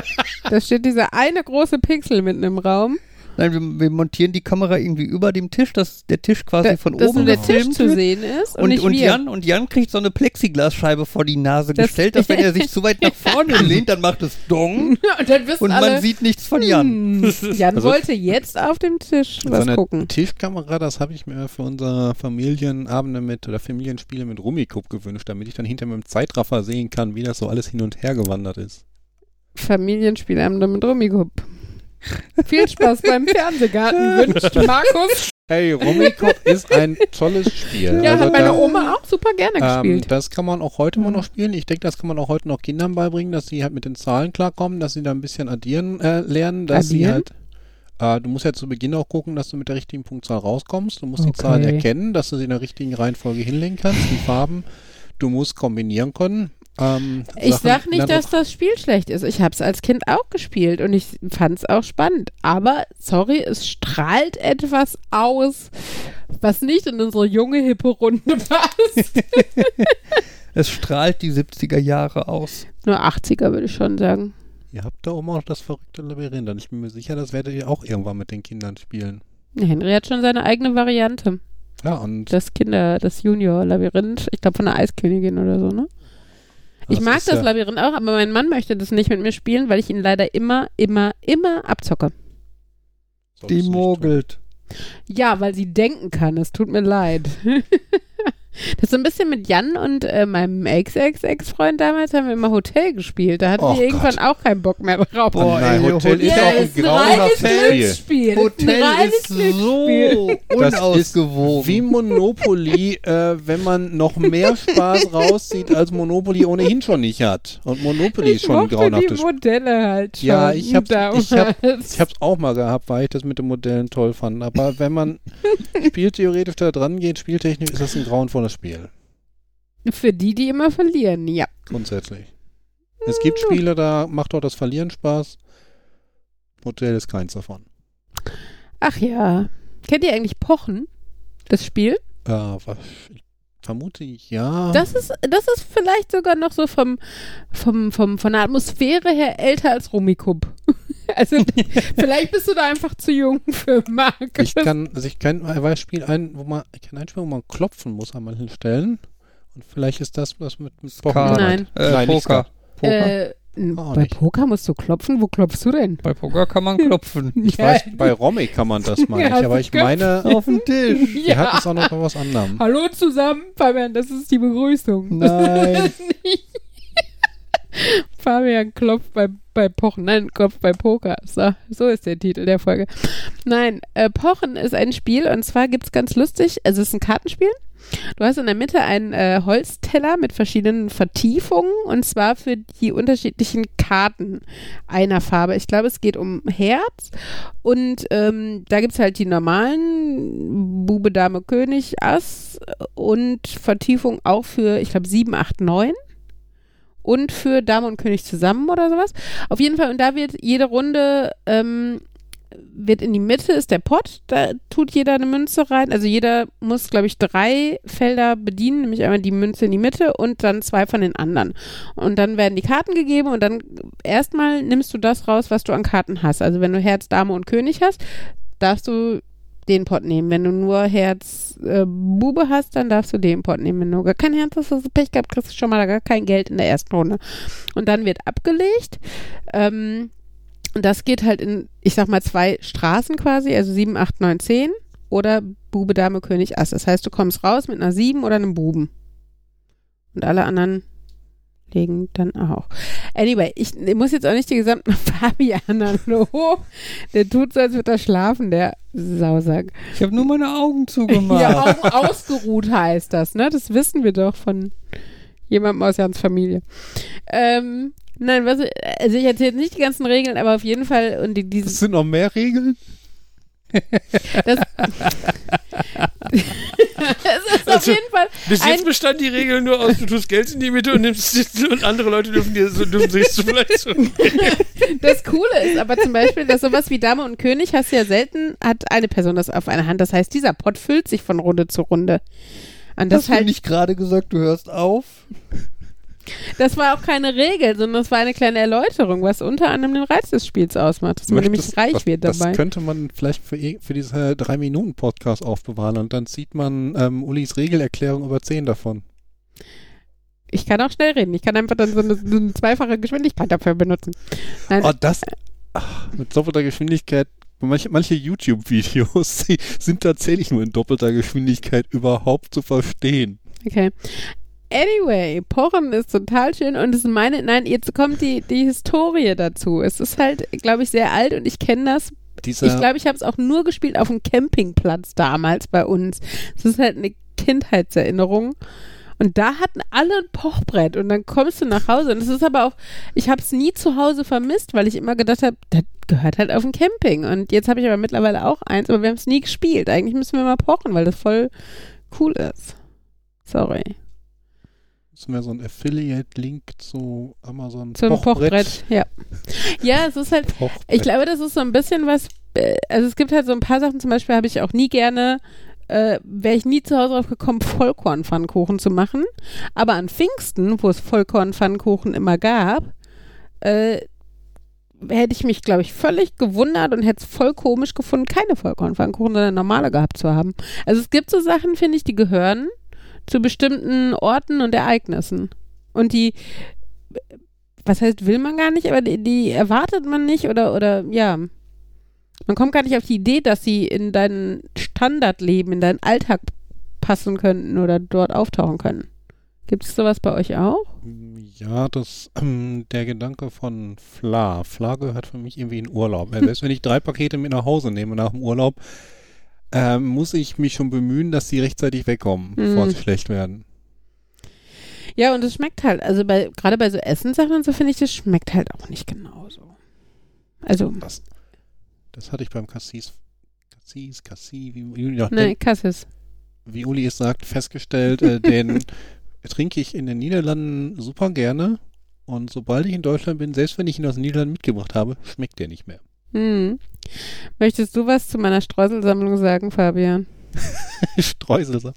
da steht dieser eine große Pixel mitten im Raum. Nein, wir, wir montieren die Kamera irgendwie über dem Tisch, dass der Tisch quasi Da, von dass oben nur der Tisch gefilmt zu sehen ist und, Und, nicht und. Jan, und Jan kriegt so eine Plexiglasscheibe vor die Nase Das- gestellt, dass wenn er sich zu weit nach vorne lehnt, dann macht es Dong und und alle, man sieht nichts von Jan. hm, Jan Also- wollte jetzt auf dem Tisch so was eine gucken. Tischkamera, das habe ich mir für unsere Familienabende mit oder Familienspiele mit Rummikub gewünscht, damit ich dann hinter mit dem Zeitraffer sehen kann, wie das so alles hin und her gewandert ist. Familienspielabende mit Rummikub. Viel Spaß beim Fernsehgarten wünscht Markus. Hey, Rummikub ist ein tolles Spiel. Ja, Also hat meine da- Oma auch super gerne Ähm, gespielt. das kann man auch heute mal Mhm. noch spielen. Ich denke, das kann man auch heute noch Kindern beibringen, dass sie halt mit den Zahlen klarkommen, dass sie da ein bisschen addieren äh, lernen, dass sie Addieren? halt. Äh, du musst ja zu Beginn auch gucken, dass du mit der richtigen Punktzahl rauskommst. Du musst die Okay. Zahlen erkennen, dass du sie in der richtigen Reihenfolge hinlegen kannst, die Farben. Du musst kombinieren können. Ähm, Ich sag nicht, dass das Spiel schlecht ist. Ich habe es als Kind auch gespielt und ich fand es auch spannend. Aber, sorry, es strahlt etwas aus, was nicht in unsere junge, hippe Runde passt. Es strahlt die 70er Jahre aus. Nur 80er, würde ich schon sagen. Ihr habt da oben auch das verrückte Labyrinth. Und ich bin mir sicher, das werdet ihr auch irgendwann mit den Kindern spielen. Henry hat schon seine eigene Variante. Ja, und Das Kinder, das Junior-Labyrinth. Ich glaube, von der Eiskönigin oder so, ne? Ich mag ist das ja, Labyrinth auch, aber mein Mann möchte das nicht mit mir spielen, weil ich ihn leider immer, immer, immer abzocke. Die tun. mogelt. Ja, weil sie denken kann. Es tut mir leid. Das ist so ein bisschen mit Jan und äh, meinem Ex-Ex-Ex-Freund damals haben wir immer Hotel gespielt. Da hatten Och wir irgendwann auch keinen Bock mehr drauf. Boah, Nein, ey, Hotel ist ja, auch ein ist ein grauenhaftes Spiel. Hotel ist so. Das unausgewogen. Wie Monopoly, äh, wenn man noch mehr Spaß rauszieht, als Monopoly ohnehin schon nicht hat. Und Monopoly ist schon ein mochte grauenhaftes die Spiel. Modelle halt schon Ja, ich hab's, damals. ich, hab, ich hab's auch mal gehabt, weil ich das mit den Modellen toll fand. Aber wenn man spieltheoretisch da dran geht, spieltechnisch ist das ein grauenvolles Spiel. Für die, die immer verlieren, ja. Grundsätzlich. Es gibt Spiele, da macht auch das Verlieren Spaß. Modell ist keins davon. Ach ja. Kennt ihr eigentlich Pochen? Das Spiel? Äh, was, vermute ich, ja. Das ist, das ist vielleicht sogar noch so vom, vom, vom, von der Atmosphäre her älter als Rummikub. Also vielleicht bist du da einfach zu jung für Marc. Ich kann, also ich kann ein Spiel ein, wo man, ich kann ein Spiel, wo man klopfen muss an manchen Stellen. Und vielleicht ist das was mit, mit. Pokémon. Nein. Äh, Nein, nicht Poker. Poker. Äh, bei nicht. Poker musst du klopfen. Wo klopfst du denn? Bei Poker kann man klopfen. Ich weiß, bei Romy kann man das Ja, ich, aber ich meine, Auf den Tisch. wir hatten es auch noch bei was anderem. Hallo zusammen, Fabian, das ist die Begrüßung. Nein. Fabian klopft bei, bei Pochen. Nein, klopft bei Poker. So, so ist der Titel der Folge. Nein, äh, Pochen ist ein Spiel und zwar gibt es ganz lustig, also es ist ein Kartenspiel. Du hast in der Mitte einen äh, Holzteller mit verschiedenen Vertiefungen und zwar für die unterschiedlichen Karten einer Farbe. Ich glaube, es geht um Herz und ähm, da gibt es halt die normalen Bube, Dame, König, Ass und Vertiefung auch für, ich glaube, 7, 8, 9 und für Dame und König zusammen oder sowas. Auf jeden Fall, und da wird jede Runde, ähm, wird in die Mitte ist der Pott, da tut jeder eine Münze rein. Also jeder muss, glaube ich, drei Felder bedienen, nämlich einmal die Münze in die Mitte und dann zwei von den anderen. Und dann werden die Karten gegeben und dann erstmal nimmst du das raus, was du an Karten hast. Also wenn du Herz, Dame und König hast, darfst du den Pott nehmen. Wenn du nur Herz äh, Bube hast, dann darfst du den Pott nehmen. Wenn du gar kein Herz hast, hast du Pech gehabt, kriegst du schon mal gar kein Geld in der ersten Runde. Und dann wird abgelegt. Ähm, und das geht halt in, ich sag mal, zwei Straßen quasi, also 7, 8, 9, 10 oder Bube, Dame, König, Ass. Das heißt, du kommst raus mit einer 7 oder einem Buben. Und alle anderen legen dann auch. Anyway, ich, ich muss jetzt auch nicht die gesamten Fabian hallo. Der tut so, als würde er schlafen, der Sausack. Ich habe nur meine Augen zugemacht. Ja, Augen ausgeruht heißt das, ne? Das wissen wir doch von jemandem aus Jans Familie. Ähm, nein, was, also ich erzähle jetzt nicht die ganzen Regeln, aber auf jeden Fall und die, Es dieses, sind noch mehr Regeln. Das, es ist auf Also, jeden Fall Bis jetzt Ein- bestand die Regel nur aus, du tust Geld in die Mitte und nimmst es und andere Leute dürfen dir so, dürfen sich so vielleicht so. Das Coole ist aber zum Beispiel, dass sowas wie Dame und König hast du ja selten, hat eine Person das auf einer Hand. Das heißt, dieser Pott füllt sich von Runde zu Runde. Und das Hast du halt, nicht gerade gesagt, du hörst auf? Das war auch keine Regel, sondern das war eine kleine Erläuterung, was unter anderem den Reiz des Spiels ausmacht, dass man nämlich reich das, wird Das dabei. könnte man vielleicht für, eh- für diese drei Minuten Podcast aufbewahren und dann sieht man ähm, Ulis Regelerklärung über zehn davon. Ich kann auch schnell reden. Ich kann einfach dann so eine, so eine zweifache Geschwindigkeit dafür benutzen. Nein, Oh, das ach, mit doppelter Geschwindigkeit. Manche, manche YouTube-Videos sind tatsächlich nur in doppelter Geschwindigkeit überhaupt zu verstehen. okay. Anyway, Pochen ist total schön und es ist meine, nein, jetzt kommt die, die Historie dazu. Es ist halt, glaube ich, sehr alt und ich kenne das Dieser, Ich glaube, ich habe es auch nur gespielt auf dem Campingplatz damals bei uns. Es ist halt eine Kindheitserinnerung. Und da hatten alle ein Pochbrett und dann kommst du nach Hause. Und es ist aber auch, ich habe es nie zu Hause vermisst, weil ich immer gedacht habe, das gehört halt auf dem Camping. Und jetzt habe ich aber mittlerweile auch eins, aber wir haben es nie gespielt. Eigentlich müssen wir mal pochen, weil das voll cool ist. Sorry. Ist mir so ein Affiliate-Link zu Amazon Zum Pochbrett. Ja. Ja, es ist halt, Pochbrett. Ich glaube, das ist so ein bisschen was, äh, also es gibt halt so ein paar Sachen, zum Beispiel habe ich auch nie gerne, äh, wäre ich nie zu Hause drauf gekommen, Vollkornpfannkuchen zu machen. Aber an Pfingsten, wo es Vollkornpfannkuchen immer gab, äh, hätte ich mich, glaube ich, völlig gewundert und hätte es voll komisch gefunden, keine Vollkornpfannkuchen, sondern normale gehabt zu haben. Also es gibt so Sachen, finde ich, die gehören zu bestimmten Orten und Ereignissen. Und die, was heißt, will man gar nicht, aber die, die erwartet man nicht oder, oder ja. Man kommt gar nicht auf die Idee, dass sie in dein Standardleben, in deinen Alltag passen könnten oder dort auftauchen können. Gibt es sowas bei euch auch? Ja, das, ähm, der Gedanke von Fla. Fla gehört für mich irgendwie in Urlaub. Selbst wenn ich drei Pakete mit nach Hause nehme nach dem Urlaub, ähm, muss ich mich schon bemühen, dass sie rechtzeitig wegkommen, bevor Mhm. sie schlecht werden. Ja, und es schmeckt halt, also bei gerade bei so Essenssachen und so finde ich, das schmeckt halt auch nicht genauso. Also, Das, das hatte ich beim Cassis, Cassis, Cassis, wie, wie, ja, nein, Cassis. wie Uli es sagt, festgestellt, äh, den trinke ich in den Niederlanden super gerne. Und sobald ich in Deutschland bin, selbst wenn ich ihn aus den Niederlanden mitgebracht habe, schmeckt der nicht mehr. Hm. Möchtest du was zu meiner Streuselsammlung sagen, Fabian? Streusel.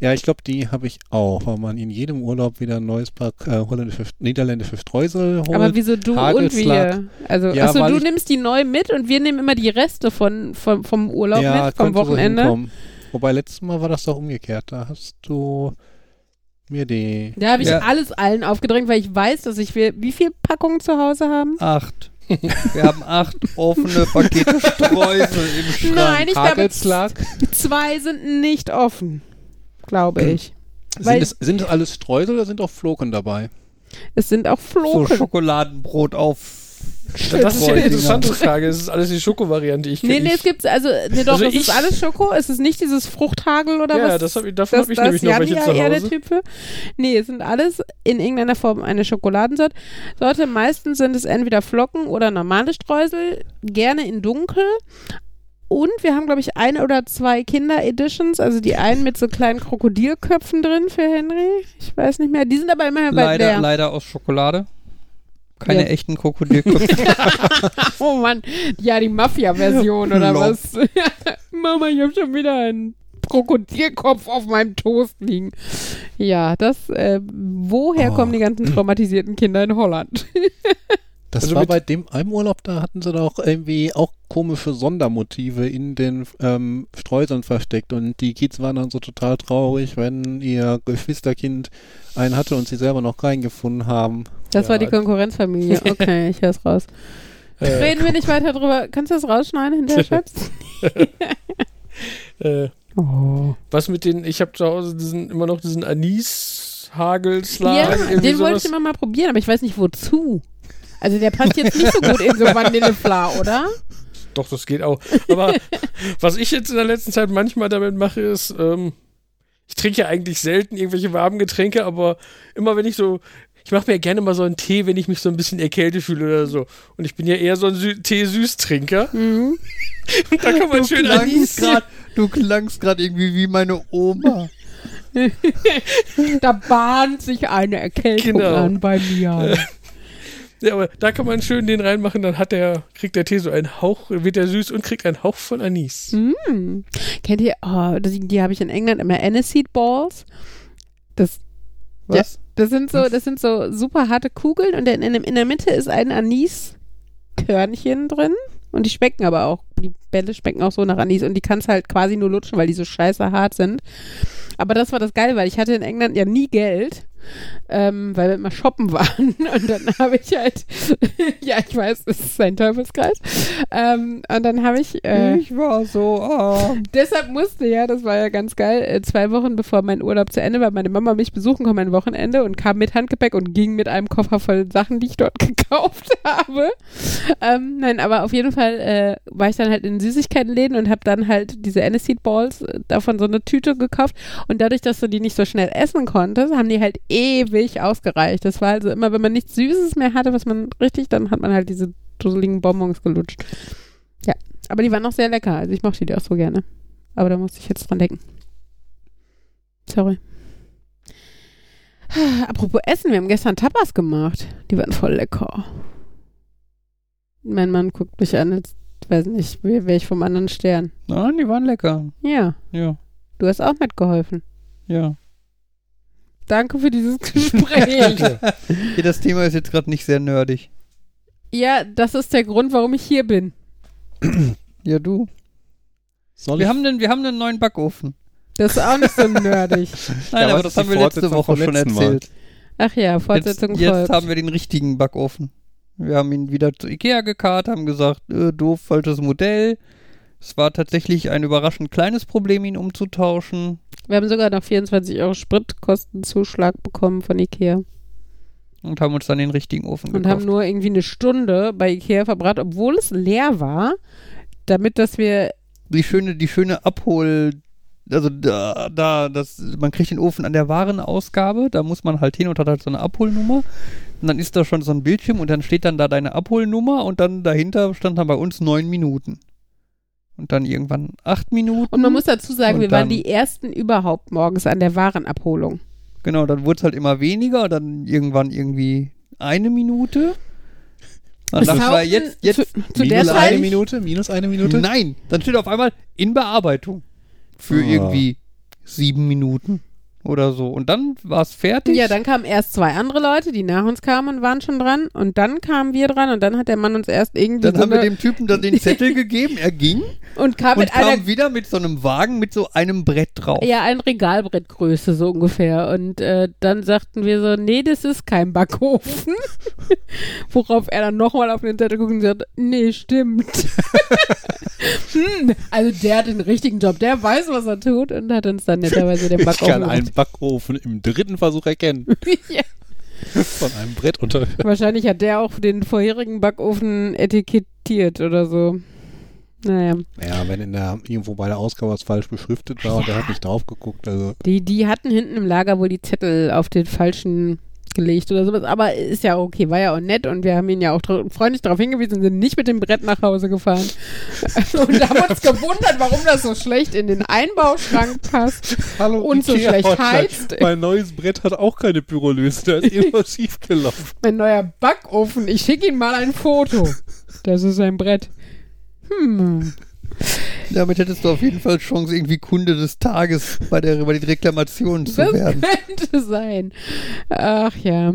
Ja, ich glaube, die habe ich auch, weil man in jedem Urlaub wieder ein neues Pack äh, holländische, niederländische Streusel holt. Aber wieso du und Hagelslag. wir? Also, Ja, achso, du nimmst die neu mit und wir nehmen immer die Reste von, vom, vom Urlaub ja, mit, vom so Wochenende. hinkommen. Wobei letztes Mal war das doch umgekehrt. Da hast du mir die. da habe ich Ja. alles allen aufgedrängt, weil ich weiß, dass ich wie viele Packungen zu Hause haben? Acht. Wir haben acht offene Pakete Streusel im Schrank. Nein, ich glaube, Hagelslag. zwei sind nicht offen, glaube ich. Weil- Sind es, sind es alles Streusel oder sind auch Floken dabei? Es sind auch So Floken. Schokoladenbrot auf Das ist ja eine interessante Frage. Das ist alles die Schoko-Variante. Ich, Nee, nee, ich, es gibt, also, nee, doch, Also es ist alles Schoko. Es ist nicht dieses Fruchthagel oder Ja, was. das hab ich- davon das, hab ich das nämlich noch welche ja zu eher der Hause. Typ für. Nee, es sind alles in irgendeiner Form eine Schokoladensorte. Sorte. Meistens sind es entweder Flocken oder normale Streusel, gerne in dunkel. Und wir haben, glaube ich, ein oder zwei Kinder-Editions, also die einen mit so kleinen Krokodilköpfen drin für Henry. Ich weiß nicht mehr. Die sind aber immer bei leider, der. leider aus Schokolade. Keine Ja. echten Krokodilköpfe. Oh Mann, ja, die Mafia-Version oder Lol. was? Mama, ich habe schon wieder einen Krokodilkopf auf meinem Toast liegen. Ja, das, äh, woher Oh. kommen die ganzen traumatisierten Kinder in Holland? Das Also war bei dem einem Urlaub, da hatten sie doch irgendwie auch komische Sondermotive in den ähm, Streuseln versteckt und die Kids waren dann so total traurig, wenn ihr Geschwisterkind einen hatte und sie selber noch keinen gefunden haben. Das Ja. war die Konkurrenzfamilie. Okay, ich hör's raus. äh, Reden wir nicht weiter drüber. Kannst du das rausschneiden hinterher, Schatz? äh, Oh. was mit den, ich habe zu Hause diesen, immer noch diesen Anis-Hagelslag. Ja, den wollte ich immer mal probieren, aber ich weiß nicht wozu. Also der passt jetzt nicht so gut in so Vanillefla, oder? Doch, das geht auch. Aber was ich jetzt in der letzten Zeit manchmal damit mache, ist, ähm, ich trinke ja eigentlich selten irgendwelche warmen Getränke, aber immer wenn ich so, ich mache mir gerne mal so einen Tee, wenn ich mich so ein bisschen erkältet fühle oder so. Und ich bin ja eher so ein Sü Tee-Süßtrinker. Mhm. Und da kann man du schön klangst grad, Du klangst gerade irgendwie wie meine Oma. Da bahnt sich eine Erkältung Genau. an bei mir. Ja, aber da kann man schön den reinmachen, dann hat der, kriegt der Tee so einen Hauch, wird der süß und kriegt einen Hauch von Anis. Mm. Kennt ihr, oh, das, die habe ich in England immer Aniseed Balls. Das, Was? Das sind so, das sind so super harte Kugeln und in, in, in der Mitte ist ein Anis-Körnchen drin. Und die schmecken aber auch, die Bälle schmecken auch so nach Anis und die kannst halt quasi nur lutschen, weil die so scheiße hart sind. Aber das war das Geile, weil ich hatte in England ja nie Geld, ähm, weil wir immer shoppen waren. Und dann habe ich halt, ja, ich weiß, es ist ein Teufelskreis. Ähm, und dann habe ich, äh, ich war so arm. Deshalb musste ja, das war ja ganz geil, äh, zwei Wochen bevor mein Urlaub zu Ende war, meine Mama mich besuchen kommen ein Wochenende und kam mit Handgepäck und ging mit einem Koffer voll Sachen, die ich dort gekauft habe. Ähm, nein, aber auf jeden Fall äh, war ich dann halt in Süßigkeitenläden und habe dann halt diese Aniseed Balls äh, davon so eine Tüte gekauft und dadurch, dass du die nicht so schnell essen konntest, haben die halt ewig ausgereicht. Das war also immer, wenn man nichts Süßes mehr hatte, was man richtig, dann hat man halt diese dusseligen Bonbons gelutscht. Ja, aber die waren noch sehr lecker. Also ich mochte die auch so gerne. Aber da musste ich jetzt dran denken. Sorry. Apropos Essen, wir haben gestern Tapas gemacht. Die waren voll lecker. Mein Mann guckt mich an, als weiß nicht, wäre ich vom anderen Stern. Nein, die waren lecker. Ja, Ja, du hast auch mitgeholfen. ja. Danke für dieses Gespräch. ja das Thema ist jetzt gerade nicht sehr nerdig. ja, das ist der Grund, warum ich hier bin. Ja, du. Soll Wir ich haben, einen, wir haben einen neuen Backofen. Das ist auch nicht so nerdig. Nein, Ja, aber das haben wir letzte Woche schon Mal? erzählt. Ach ja, Jetzt, Fortsetzung jetzt folgt. haben wir den richtigen Backofen. Wir haben ihn wieder zu Ikea gekarrt, haben gesagt, äh, doof, falsches Modell. Es war tatsächlich ein überraschend kleines Problem, ihn umzutauschen. Wir haben sogar noch 24 Euro Spritkostenzuschlag bekommen von Ikea. Und haben uns dann den richtigen Ofen Und gekauft. haben nur irgendwie eine Stunde bei Ikea verbracht, obwohl es leer war, damit, dass wir die schöne, die schöne Abhol, also da, da, das, man kriegt den Ofen an der Warenausgabe, da muss man halt hin und hat halt so eine Abholnummer. Und dann ist da schon so ein Bildschirm und dann steht dann da deine Abholnummer und dann dahinter stand dann bei uns neun Minuten. Und dann irgendwann acht Minuten. Und man muss dazu sagen, wir waren dann- die ersten überhaupt morgens an der Warenabholung. Genau, dann wurde es halt immer weniger, dann irgendwann irgendwie eine Minute. Dann wir, haupten- jetzt, jetzt, zu, zu der minus eine Minute, minus eine Minute. nein, dann steht auf einmal in Bearbeitung. Für Ah. irgendwie sieben Minuten oder so. Und dann war es fertig. ja, dann kamen erst zwei andere Leute, die nach uns kamen und waren schon dran. Und dann kamen wir dran und dann hat der Mann uns erst irgendwie Dann so haben wir dem Typen dann den Zettel gegeben, er ging und kam und kam wieder mit so einem Wagen mit so einem Brett drauf. Ja, ein Regalbrettgröße so ungefähr. Und äh, dann sagten wir so, nee, das ist kein Backofen. Worauf er dann nochmal auf den Zettel guckt und sagt, nee, stimmt. hm, also der hat den richtigen Job, der weiß, was er tut und hat uns dann netterweise den Ich Backofen kann einen. Backofen im dritten Versuch erkennen. ja. Von einem Brett unter. Wahrscheinlich hat der auch den vorherigen Backofen etikettiert oder so. Naja, Ja, wenn in der, irgendwo bei der Ausgabe was falsch beschriftet war und der hat nicht drauf geguckt. Also, die, die hatten hinten im Lager wohl die Zettel auf den falschen gelegt oder sowas, aber ist ja okay, war ja auch nett und wir haben ihn ja auch freundlich darauf hingewiesen, sind nicht mit dem Brett nach Hause gefahren und haben uns gewundert, warum das so schlecht in den Einbauschrank passt. Hallo, Und so schlecht heizt. Mein neues Brett hat auch keine Pyrolöse, da ist irgendwas schiefgelaufen. Mein neuer Backofen, ich schicke Ihnen mal ein Foto. Das ist ein Brett. Hm. Damit hättest du auf jeden Fall Chance, irgendwie Kunde des Tages bei der bei den Reklamationen zu Das werden. könnte sein. Ach ja.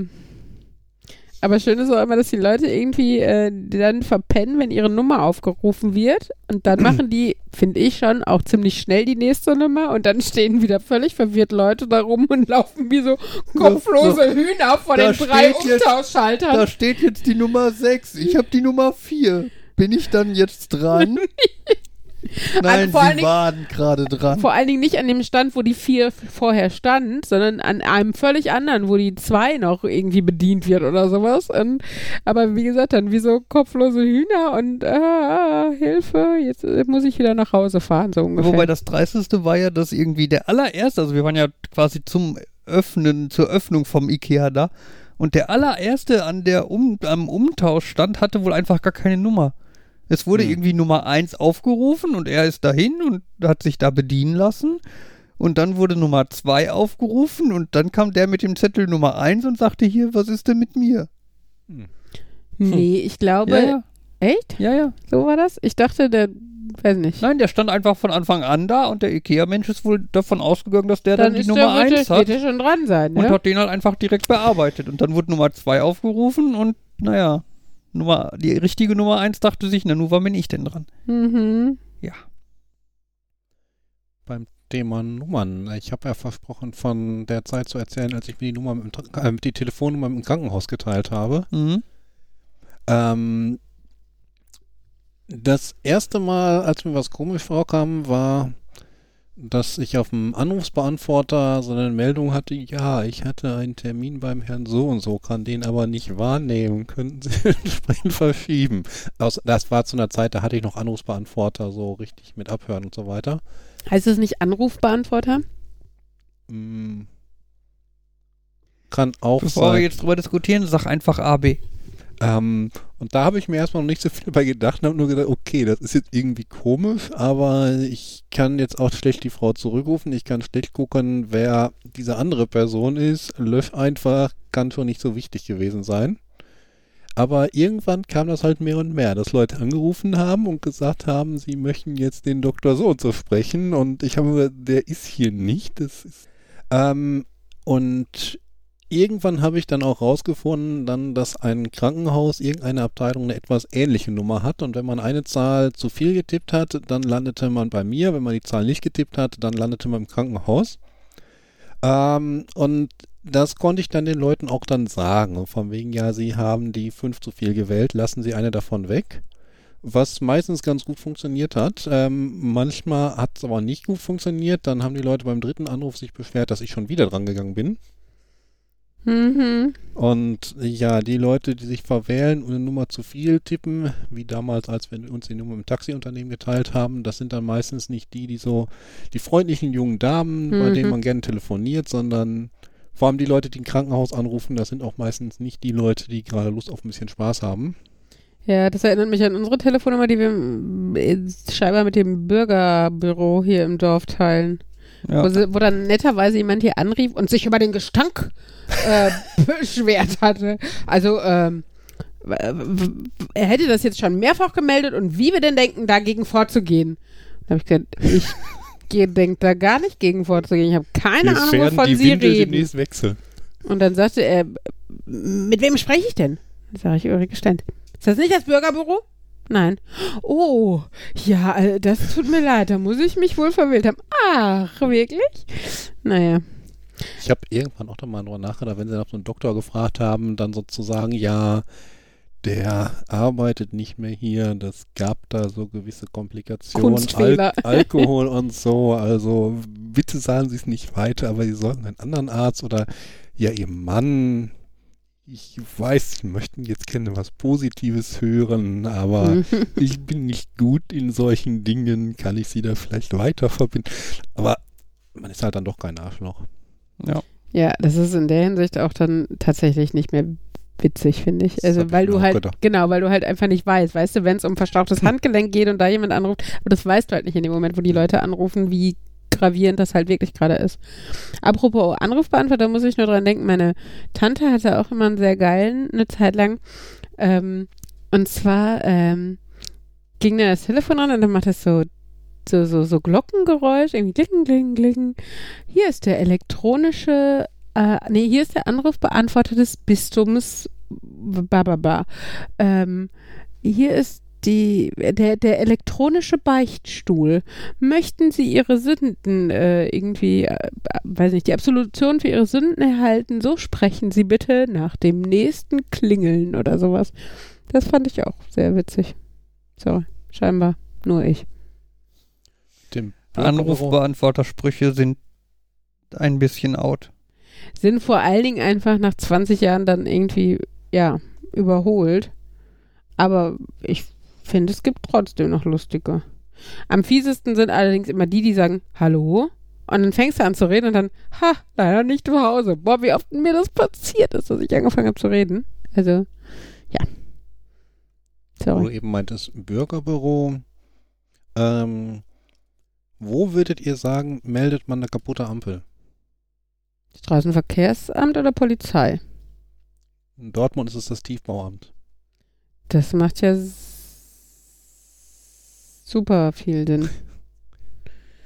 Aber schön ist auch immer, dass die Leute irgendwie äh, dann verpennen, wenn ihre Nummer aufgerufen wird. Und dann machen die, finde ich schon, auch ziemlich schnell die nächste Nummer. Und dann stehen wieder völlig verwirrt Leute da rum und laufen wie so kopflose Hühner vor den drei Umtauschschaltern. Da steht jetzt die Nummer 6. Ich habe die Nummer 4. Bin ich dann jetzt dran? Nein, vor allen sie Dingen- waren gerade dran. Vor allen Dingen nicht an dem Stand, wo die vier vorher stand, sondern an einem völlig anderen, wo die zwei noch irgendwie bedient wird oder sowas. Und, aber wie gesagt, dann wie so kopflose Hühner und ah, Hilfe, jetzt muss ich wieder nach Hause fahren, so ungefähr. Wobei das Dreisteste war ja, dass irgendwie der allererste, also wir waren ja quasi zum Öffnen, zur Öffnung vom Ikea da, und der allererste an der um, am Umtauschstand hatte wohl einfach gar keine Nummer. Es wurde Hm. irgendwie Nummer 1 aufgerufen und er ist dahin und hat sich da bedienen lassen. Und dann wurde Nummer 2 aufgerufen und dann kam der mit dem Zettel Nummer 1 und sagte hier, was ist denn mit mir? nee, ich glaube, Ja, ja, echt? ja, ja. So war das? Ich dachte, der, weiß nicht. Nein, der stand einfach von Anfang an da und der Ikea-Mensch ist wohl davon ausgegangen, dass der dann, die ist Nummer der, wird 1 der, hat. wird schon dran sein, Und ne? hat den halt einfach direkt bearbeitet. Und dann wurde Nummer 2 aufgerufen und naja, Nummer, die richtige Nummer 1 dachte sich, na nun, wann bin ich denn dran? Mhm. Ja. Beim Thema Nummern. Ich habe ja versprochen, von der Zeit zu erzählen, als ich mir die Nummer mit äh, die Telefonnummer im Krankenhaus geteilt habe. Mhm. Ähm, das erste Mal, als mir was komisch vorkam, war, dass ich auf dem Anrufsbeantworter so eine Meldung hatte, ja, ich hatte einen Termin beim Herrn so und so, kann den aber nicht wahrnehmen, könnten Sie entsprechend verschieben. Aus, das war zu einer Zeit, da hatte ich noch Anrufsbeantworter so richtig mit Abhören und so weiter. Heißt es nicht Anrufbeantworter? Mm. Kann auch Bevor wir sein. jetzt drüber diskutieren, sag einfach AB. Ähm, und da habe ich mir erstmal noch nicht so viel bei gedacht und habe nur gedacht, okay, das ist jetzt irgendwie komisch, aber ich kann jetzt auch schlecht die Frau zurückrufen, ich kann schlecht gucken, wer diese andere Person ist. Lösch einfach, kann schon nicht so wichtig gewesen sein. Aber irgendwann kam das halt mehr und mehr, dass Leute angerufen haben und gesagt haben, sie möchten jetzt den Doktor so und so sprechen und ich habe gesagt, der ist hier nicht. Das ist, ähm, und irgendwann habe ich dann auch rausgefunden, dann, dass ein Krankenhaus irgendeine Abteilung eine etwas ähnliche Nummer hat und wenn man eine Zahl zu viel getippt hat, dann landete man bei mir, wenn man die Zahl nicht getippt hat, dann landete man im Krankenhaus. Ähm, und das konnte ich dann den Leuten auch dann sagen, von wegen, ja, sie haben die fünf zu viel gewählt, lassen sie eine davon weg. was meistens ganz gut funktioniert hat. Ähm, manchmal hat es aber nicht gut funktioniert. Dann haben die Leute beim dritten Anruf sich beschwert, dass ich schon wieder dran gegangen bin. Mhm. Und ja, die Leute, die sich verwählen und eine Nummer zu viel tippen, wie damals, als wir uns die Nummer im Taxiunternehmen geteilt haben, das sind dann meistens nicht die, die so, die freundlichen jungen Damen, bei Mhm. denen man gerne telefoniert, sondern vor allem die Leute, die ein Krankenhaus anrufen, das sind auch meistens nicht die Leute, die gerade Lust auf ein bisschen Spaß haben. Ja, das erinnert mich an unsere Telefonnummer, die wir äh, scheinbar mit dem Bürgerbüro hier im Dorf teilen. Ja. Wo, sie, wo dann netterweise jemand hier anrief und sich über den Gestank äh, beschwert hatte. Also, ähm, er hätte das jetzt schon mehrfach gemeldet und wie wir denn denken, dagegen vorzugehen. Da habe ich gesagt, ich denke da gar nicht gegen vorzugehen. Ich habe keine Ahnung, wovon Sie reden. wechseln. Und dann sagte er, mit wem spreche ich denn? Dann sage ich Ulrike Stent. Ist das nicht das Bürgerbüro? Nein. Oh, ja, äh, das tut mir leid, da muss ich mich wohl verwählt haben. Ach, wirklich? Naja. Ich habe irgendwann auch da mal drüber nachgedacht, wenn sie nach so einem Doktor gefragt haben, dann sozusagen, ja, der arbeitet nicht mehr hier, das gab da so gewisse Komplikationen, Kunstfehler. Alkohol und so, also bitte sagen Sie es nicht weiter, aber Sie sollten einen anderen Arzt oder ja, Ihr Mann, ich weiß, Sie möchten jetzt gerne was Positives hören, aber Mhm. ich bin nicht gut in solchen Dingen, kann ich Sie da vielleicht weiter verbinden, aber man ist halt dann doch kein Arschloch. ja. Ja, das ist in der Hinsicht auch dann tatsächlich nicht mehr witzig, finde ich. Also, ich weil mir du halt, gedacht. genau, weil du halt einfach nicht weißt, weißt du, wenn es um verstauchtes Handgelenk geht und da jemand anruft, aber das weißt du halt nicht in dem Moment, wo die Leute anrufen, wie gravierend das halt wirklich gerade ist. Apropos Anrufbeantworter, muss ich nur dran denken, meine Tante hatte auch immer einen sehr geilen, eine Zeit lang. Ähm, und zwar ähm, ging dann das Telefon an und dann macht es so, so, so, so Glockengeräusch, irgendwie kling, kling, kling. Hier ist der elektronische, äh, nee, hier ist der Anrufbeantworter des Bistums, ba, ba, ba. Ähm, hier ist die, der, der elektronische Beichtstuhl. Möchten Sie Ihre Sünden äh, irgendwie, äh, weiß nicht, die Absolution für Ihre Sünden erhalten? So sprechen Sie bitte nach dem nächsten Klingeln oder sowas. Das fand ich auch sehr witzig. Sorry, scheinbar nur ich. Dem Anrufbeantwortersprüche sind ein bisschen out. Sind vor allen Dingen einfach nach 20 Jahren dann irgendwie, ja, überholt. Aber ich finde, es gibt trotzdem noch lustige. Am fiesesten sind allerdings immer die, die sagen, hallo? Und dann fängst du an zu reden und dann, ha, leider nicht zu Hause. Boah, wie oft mir das passiert ist, dass ich angefangen habe zu reden. Also, ja. wo du Sorry. eben meintest, Bürgerbüro. Ähm, wo würdet ihr sagen, meldet man eine kaputte Ampel? Straßenverkehrsamt oder Polizei? In Dortmund ist es das Tiefbauamt. Das macht ja super viel Sinn.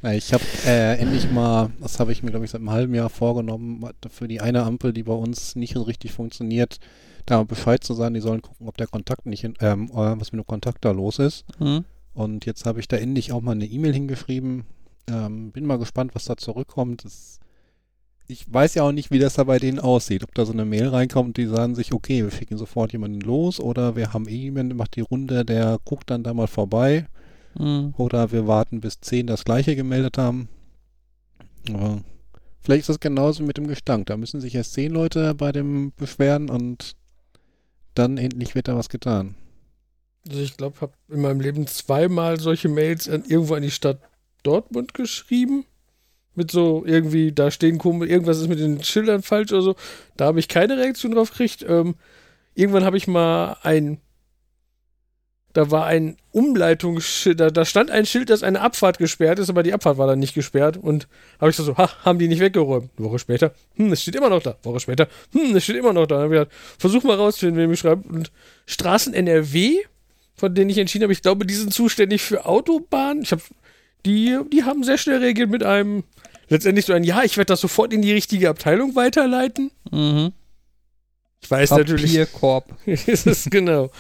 Ja, ich habe äh, endlich mal, das habe ich mir, glaube ich, seit einem halben Jahr vorgenommen, für die eine Ampel, die bei uns nicht so richtig funktioniert, da mal Bescheid zu sagen, die sollen gucken, ob der Kontakt nicht, in, ähm, äh, was mit dem Kontakt da los ist. Hm? Und jetzt habe ich da endlich auch mal eine E-Mail hingeschrieben. Ähm, bin mal gespannt, was da zurückkommt. Das, ich weiß ja auch nicht, wie das da bei denen aussieht. Ob da so eine Mail reinkommt, die sagen sich, okay, wir schicken sofort jemanden los oder wir haben eh jemanden, der macht die Runde, der guckt dann da mal vorbei Hm. oder wir warten bis 10 das gleiche gemeldet haben. Aber vielleicht ist das genauso mit dem Gestank. Da müssen sich erst 10 Leute bei dem beschweren und dann endlich wird da was getan. Also ich glaube, habe in meinem Leben zweimal solche Mails an, irgendwo an die Stadt Dortmund geschrieben. Mit so irgendwie, da stehen komisch, irgendwas ist mit den Schildern falsch oder so. Da habe ich keine Reaktion drauf gekriegt. Ähm, irgendwann habe ich mal ein, da war ein Umleitungsschild, da, da stand ein Schild, dass eine Abfahrt gesperrt ist, aber die Abfahrt war dann nicht gesperrt. Und habe ich so, ha, haben die nicht weggeräumt. Eine Woche später, hm, es steht immer noch da. Woche später, hm, es steht immer noch da. Dann ich gesagt, versuch mal rauszufinden, wer mir schreibt. Und Straßen NRW, von denen ich entschieden habe, ich glaube, die sind zuständig für Autobahnen. Ich habe die, die haben sehr schnell reagiert mit einem letztendlich so ein Ja, ich werde das sofort in die richtige Abteilung weiterleiten. Mhm. Ich weiß natürlich, Papierkorb. ist es genau.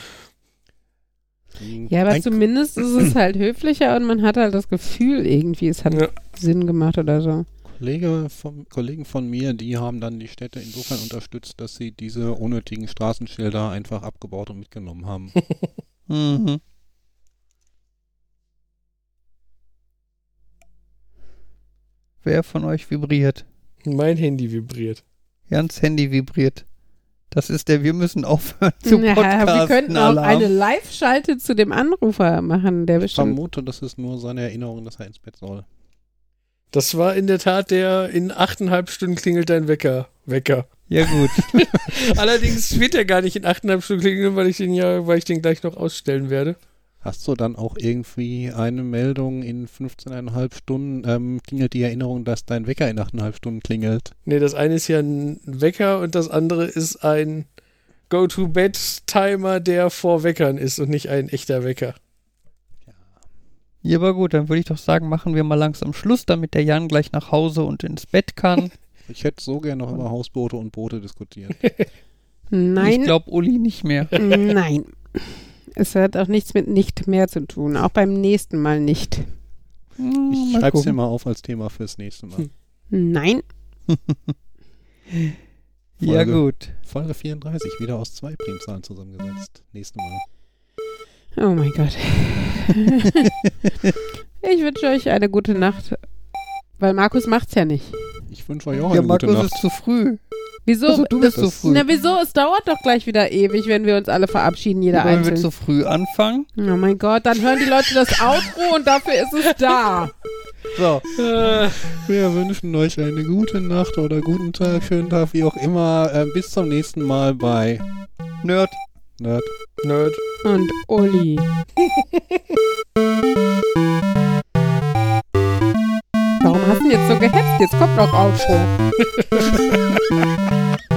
Ja, aber zumindest ist es halt höflicher und man hat halt das Gefühl irgendwie, es hat ja. Sinn gemacht oder so. Kollege von, Kollegen von mir, die haben dann die Städte insofern unterstützt, dass sie diese unnötigen Straßenschilder einfach abgebaut und mitgenommen haben. mhm. Wer von euch vibriert? Mein Handy vibriert. Jans Handy vibriert. Das ist der, wir müssen aufhören zu Ja, podcasten. wir könnten auch Alarm. eine Live-Schalte zu dem Anrufer machen, der Ich bestimmt. vermute, das ist nur seine Erinnerung, dass er ins Bett soll. Das war in der Tat der in achteinhalb Stunden klingelt dein Wecker. Wecker. Ja gut. Allerdings wird er gar nicht in achteinhalb Stunden klingeln, weil ich den ja, weil ich den gleich noch ausstellen werde. Hast du dann auch irgendwie eine Meldung in 15,5 Stunden, ähm, klingelt die Erinnerung, dass dein Wecker in 8,5 Stunden klingelt? Nee, das eine ist ja ein Wecker und das andere ist ein Go-to-Bed-Timer, der vor Weckern ist und nicht ein echter Wecker. Ja, aber gut, dann würde ich doch sagen, machen wir mal langsam Schluss, damit der Jan gleich nach Hause und ins Bett kann. Ich hätte so gerne noch über Hausboote und Boote diskutiert. Ich Nein, glaube, Uli nicht mehr. nein. Es hat auch nichts mit nicht mehr zu tun. Auch beim nächsten Mal nicht. Hm, Ich mal schreib's dir mal auf als Thema fürs nächste Mal. Nein. Ja, gut. Folge 34, wieder aus zwei Primzahlen zusammengesetzt. Nächste Mal. Oh mein Gott. ich wünsche euch eine gute Nacht. Weil Markus macht's ja nicht. Ich wünsche euch auch Ja, eine gute Markus Nacht. ist zu früh. Wieso? Also, du bist das, so früh. Na, wieso? Es dauert doch gleich wieder ewig, wenn wir uns alle verabschieden, jeder Wollen wir einzeln. zu früh anfangen? Oh mein Gott, dann hören die Leute das Outro und dafür ist es da. So. Äh, Wir wünschen euch eine gute Nacht oder guten Tag, schönen Tag, wie auch immer. Ähm, bis zum nächsten Mal bei Nerd. Nerd. Nerd. Und Uli. Hast du jetzt so gehetzt? Jetzt kommt noch Outro.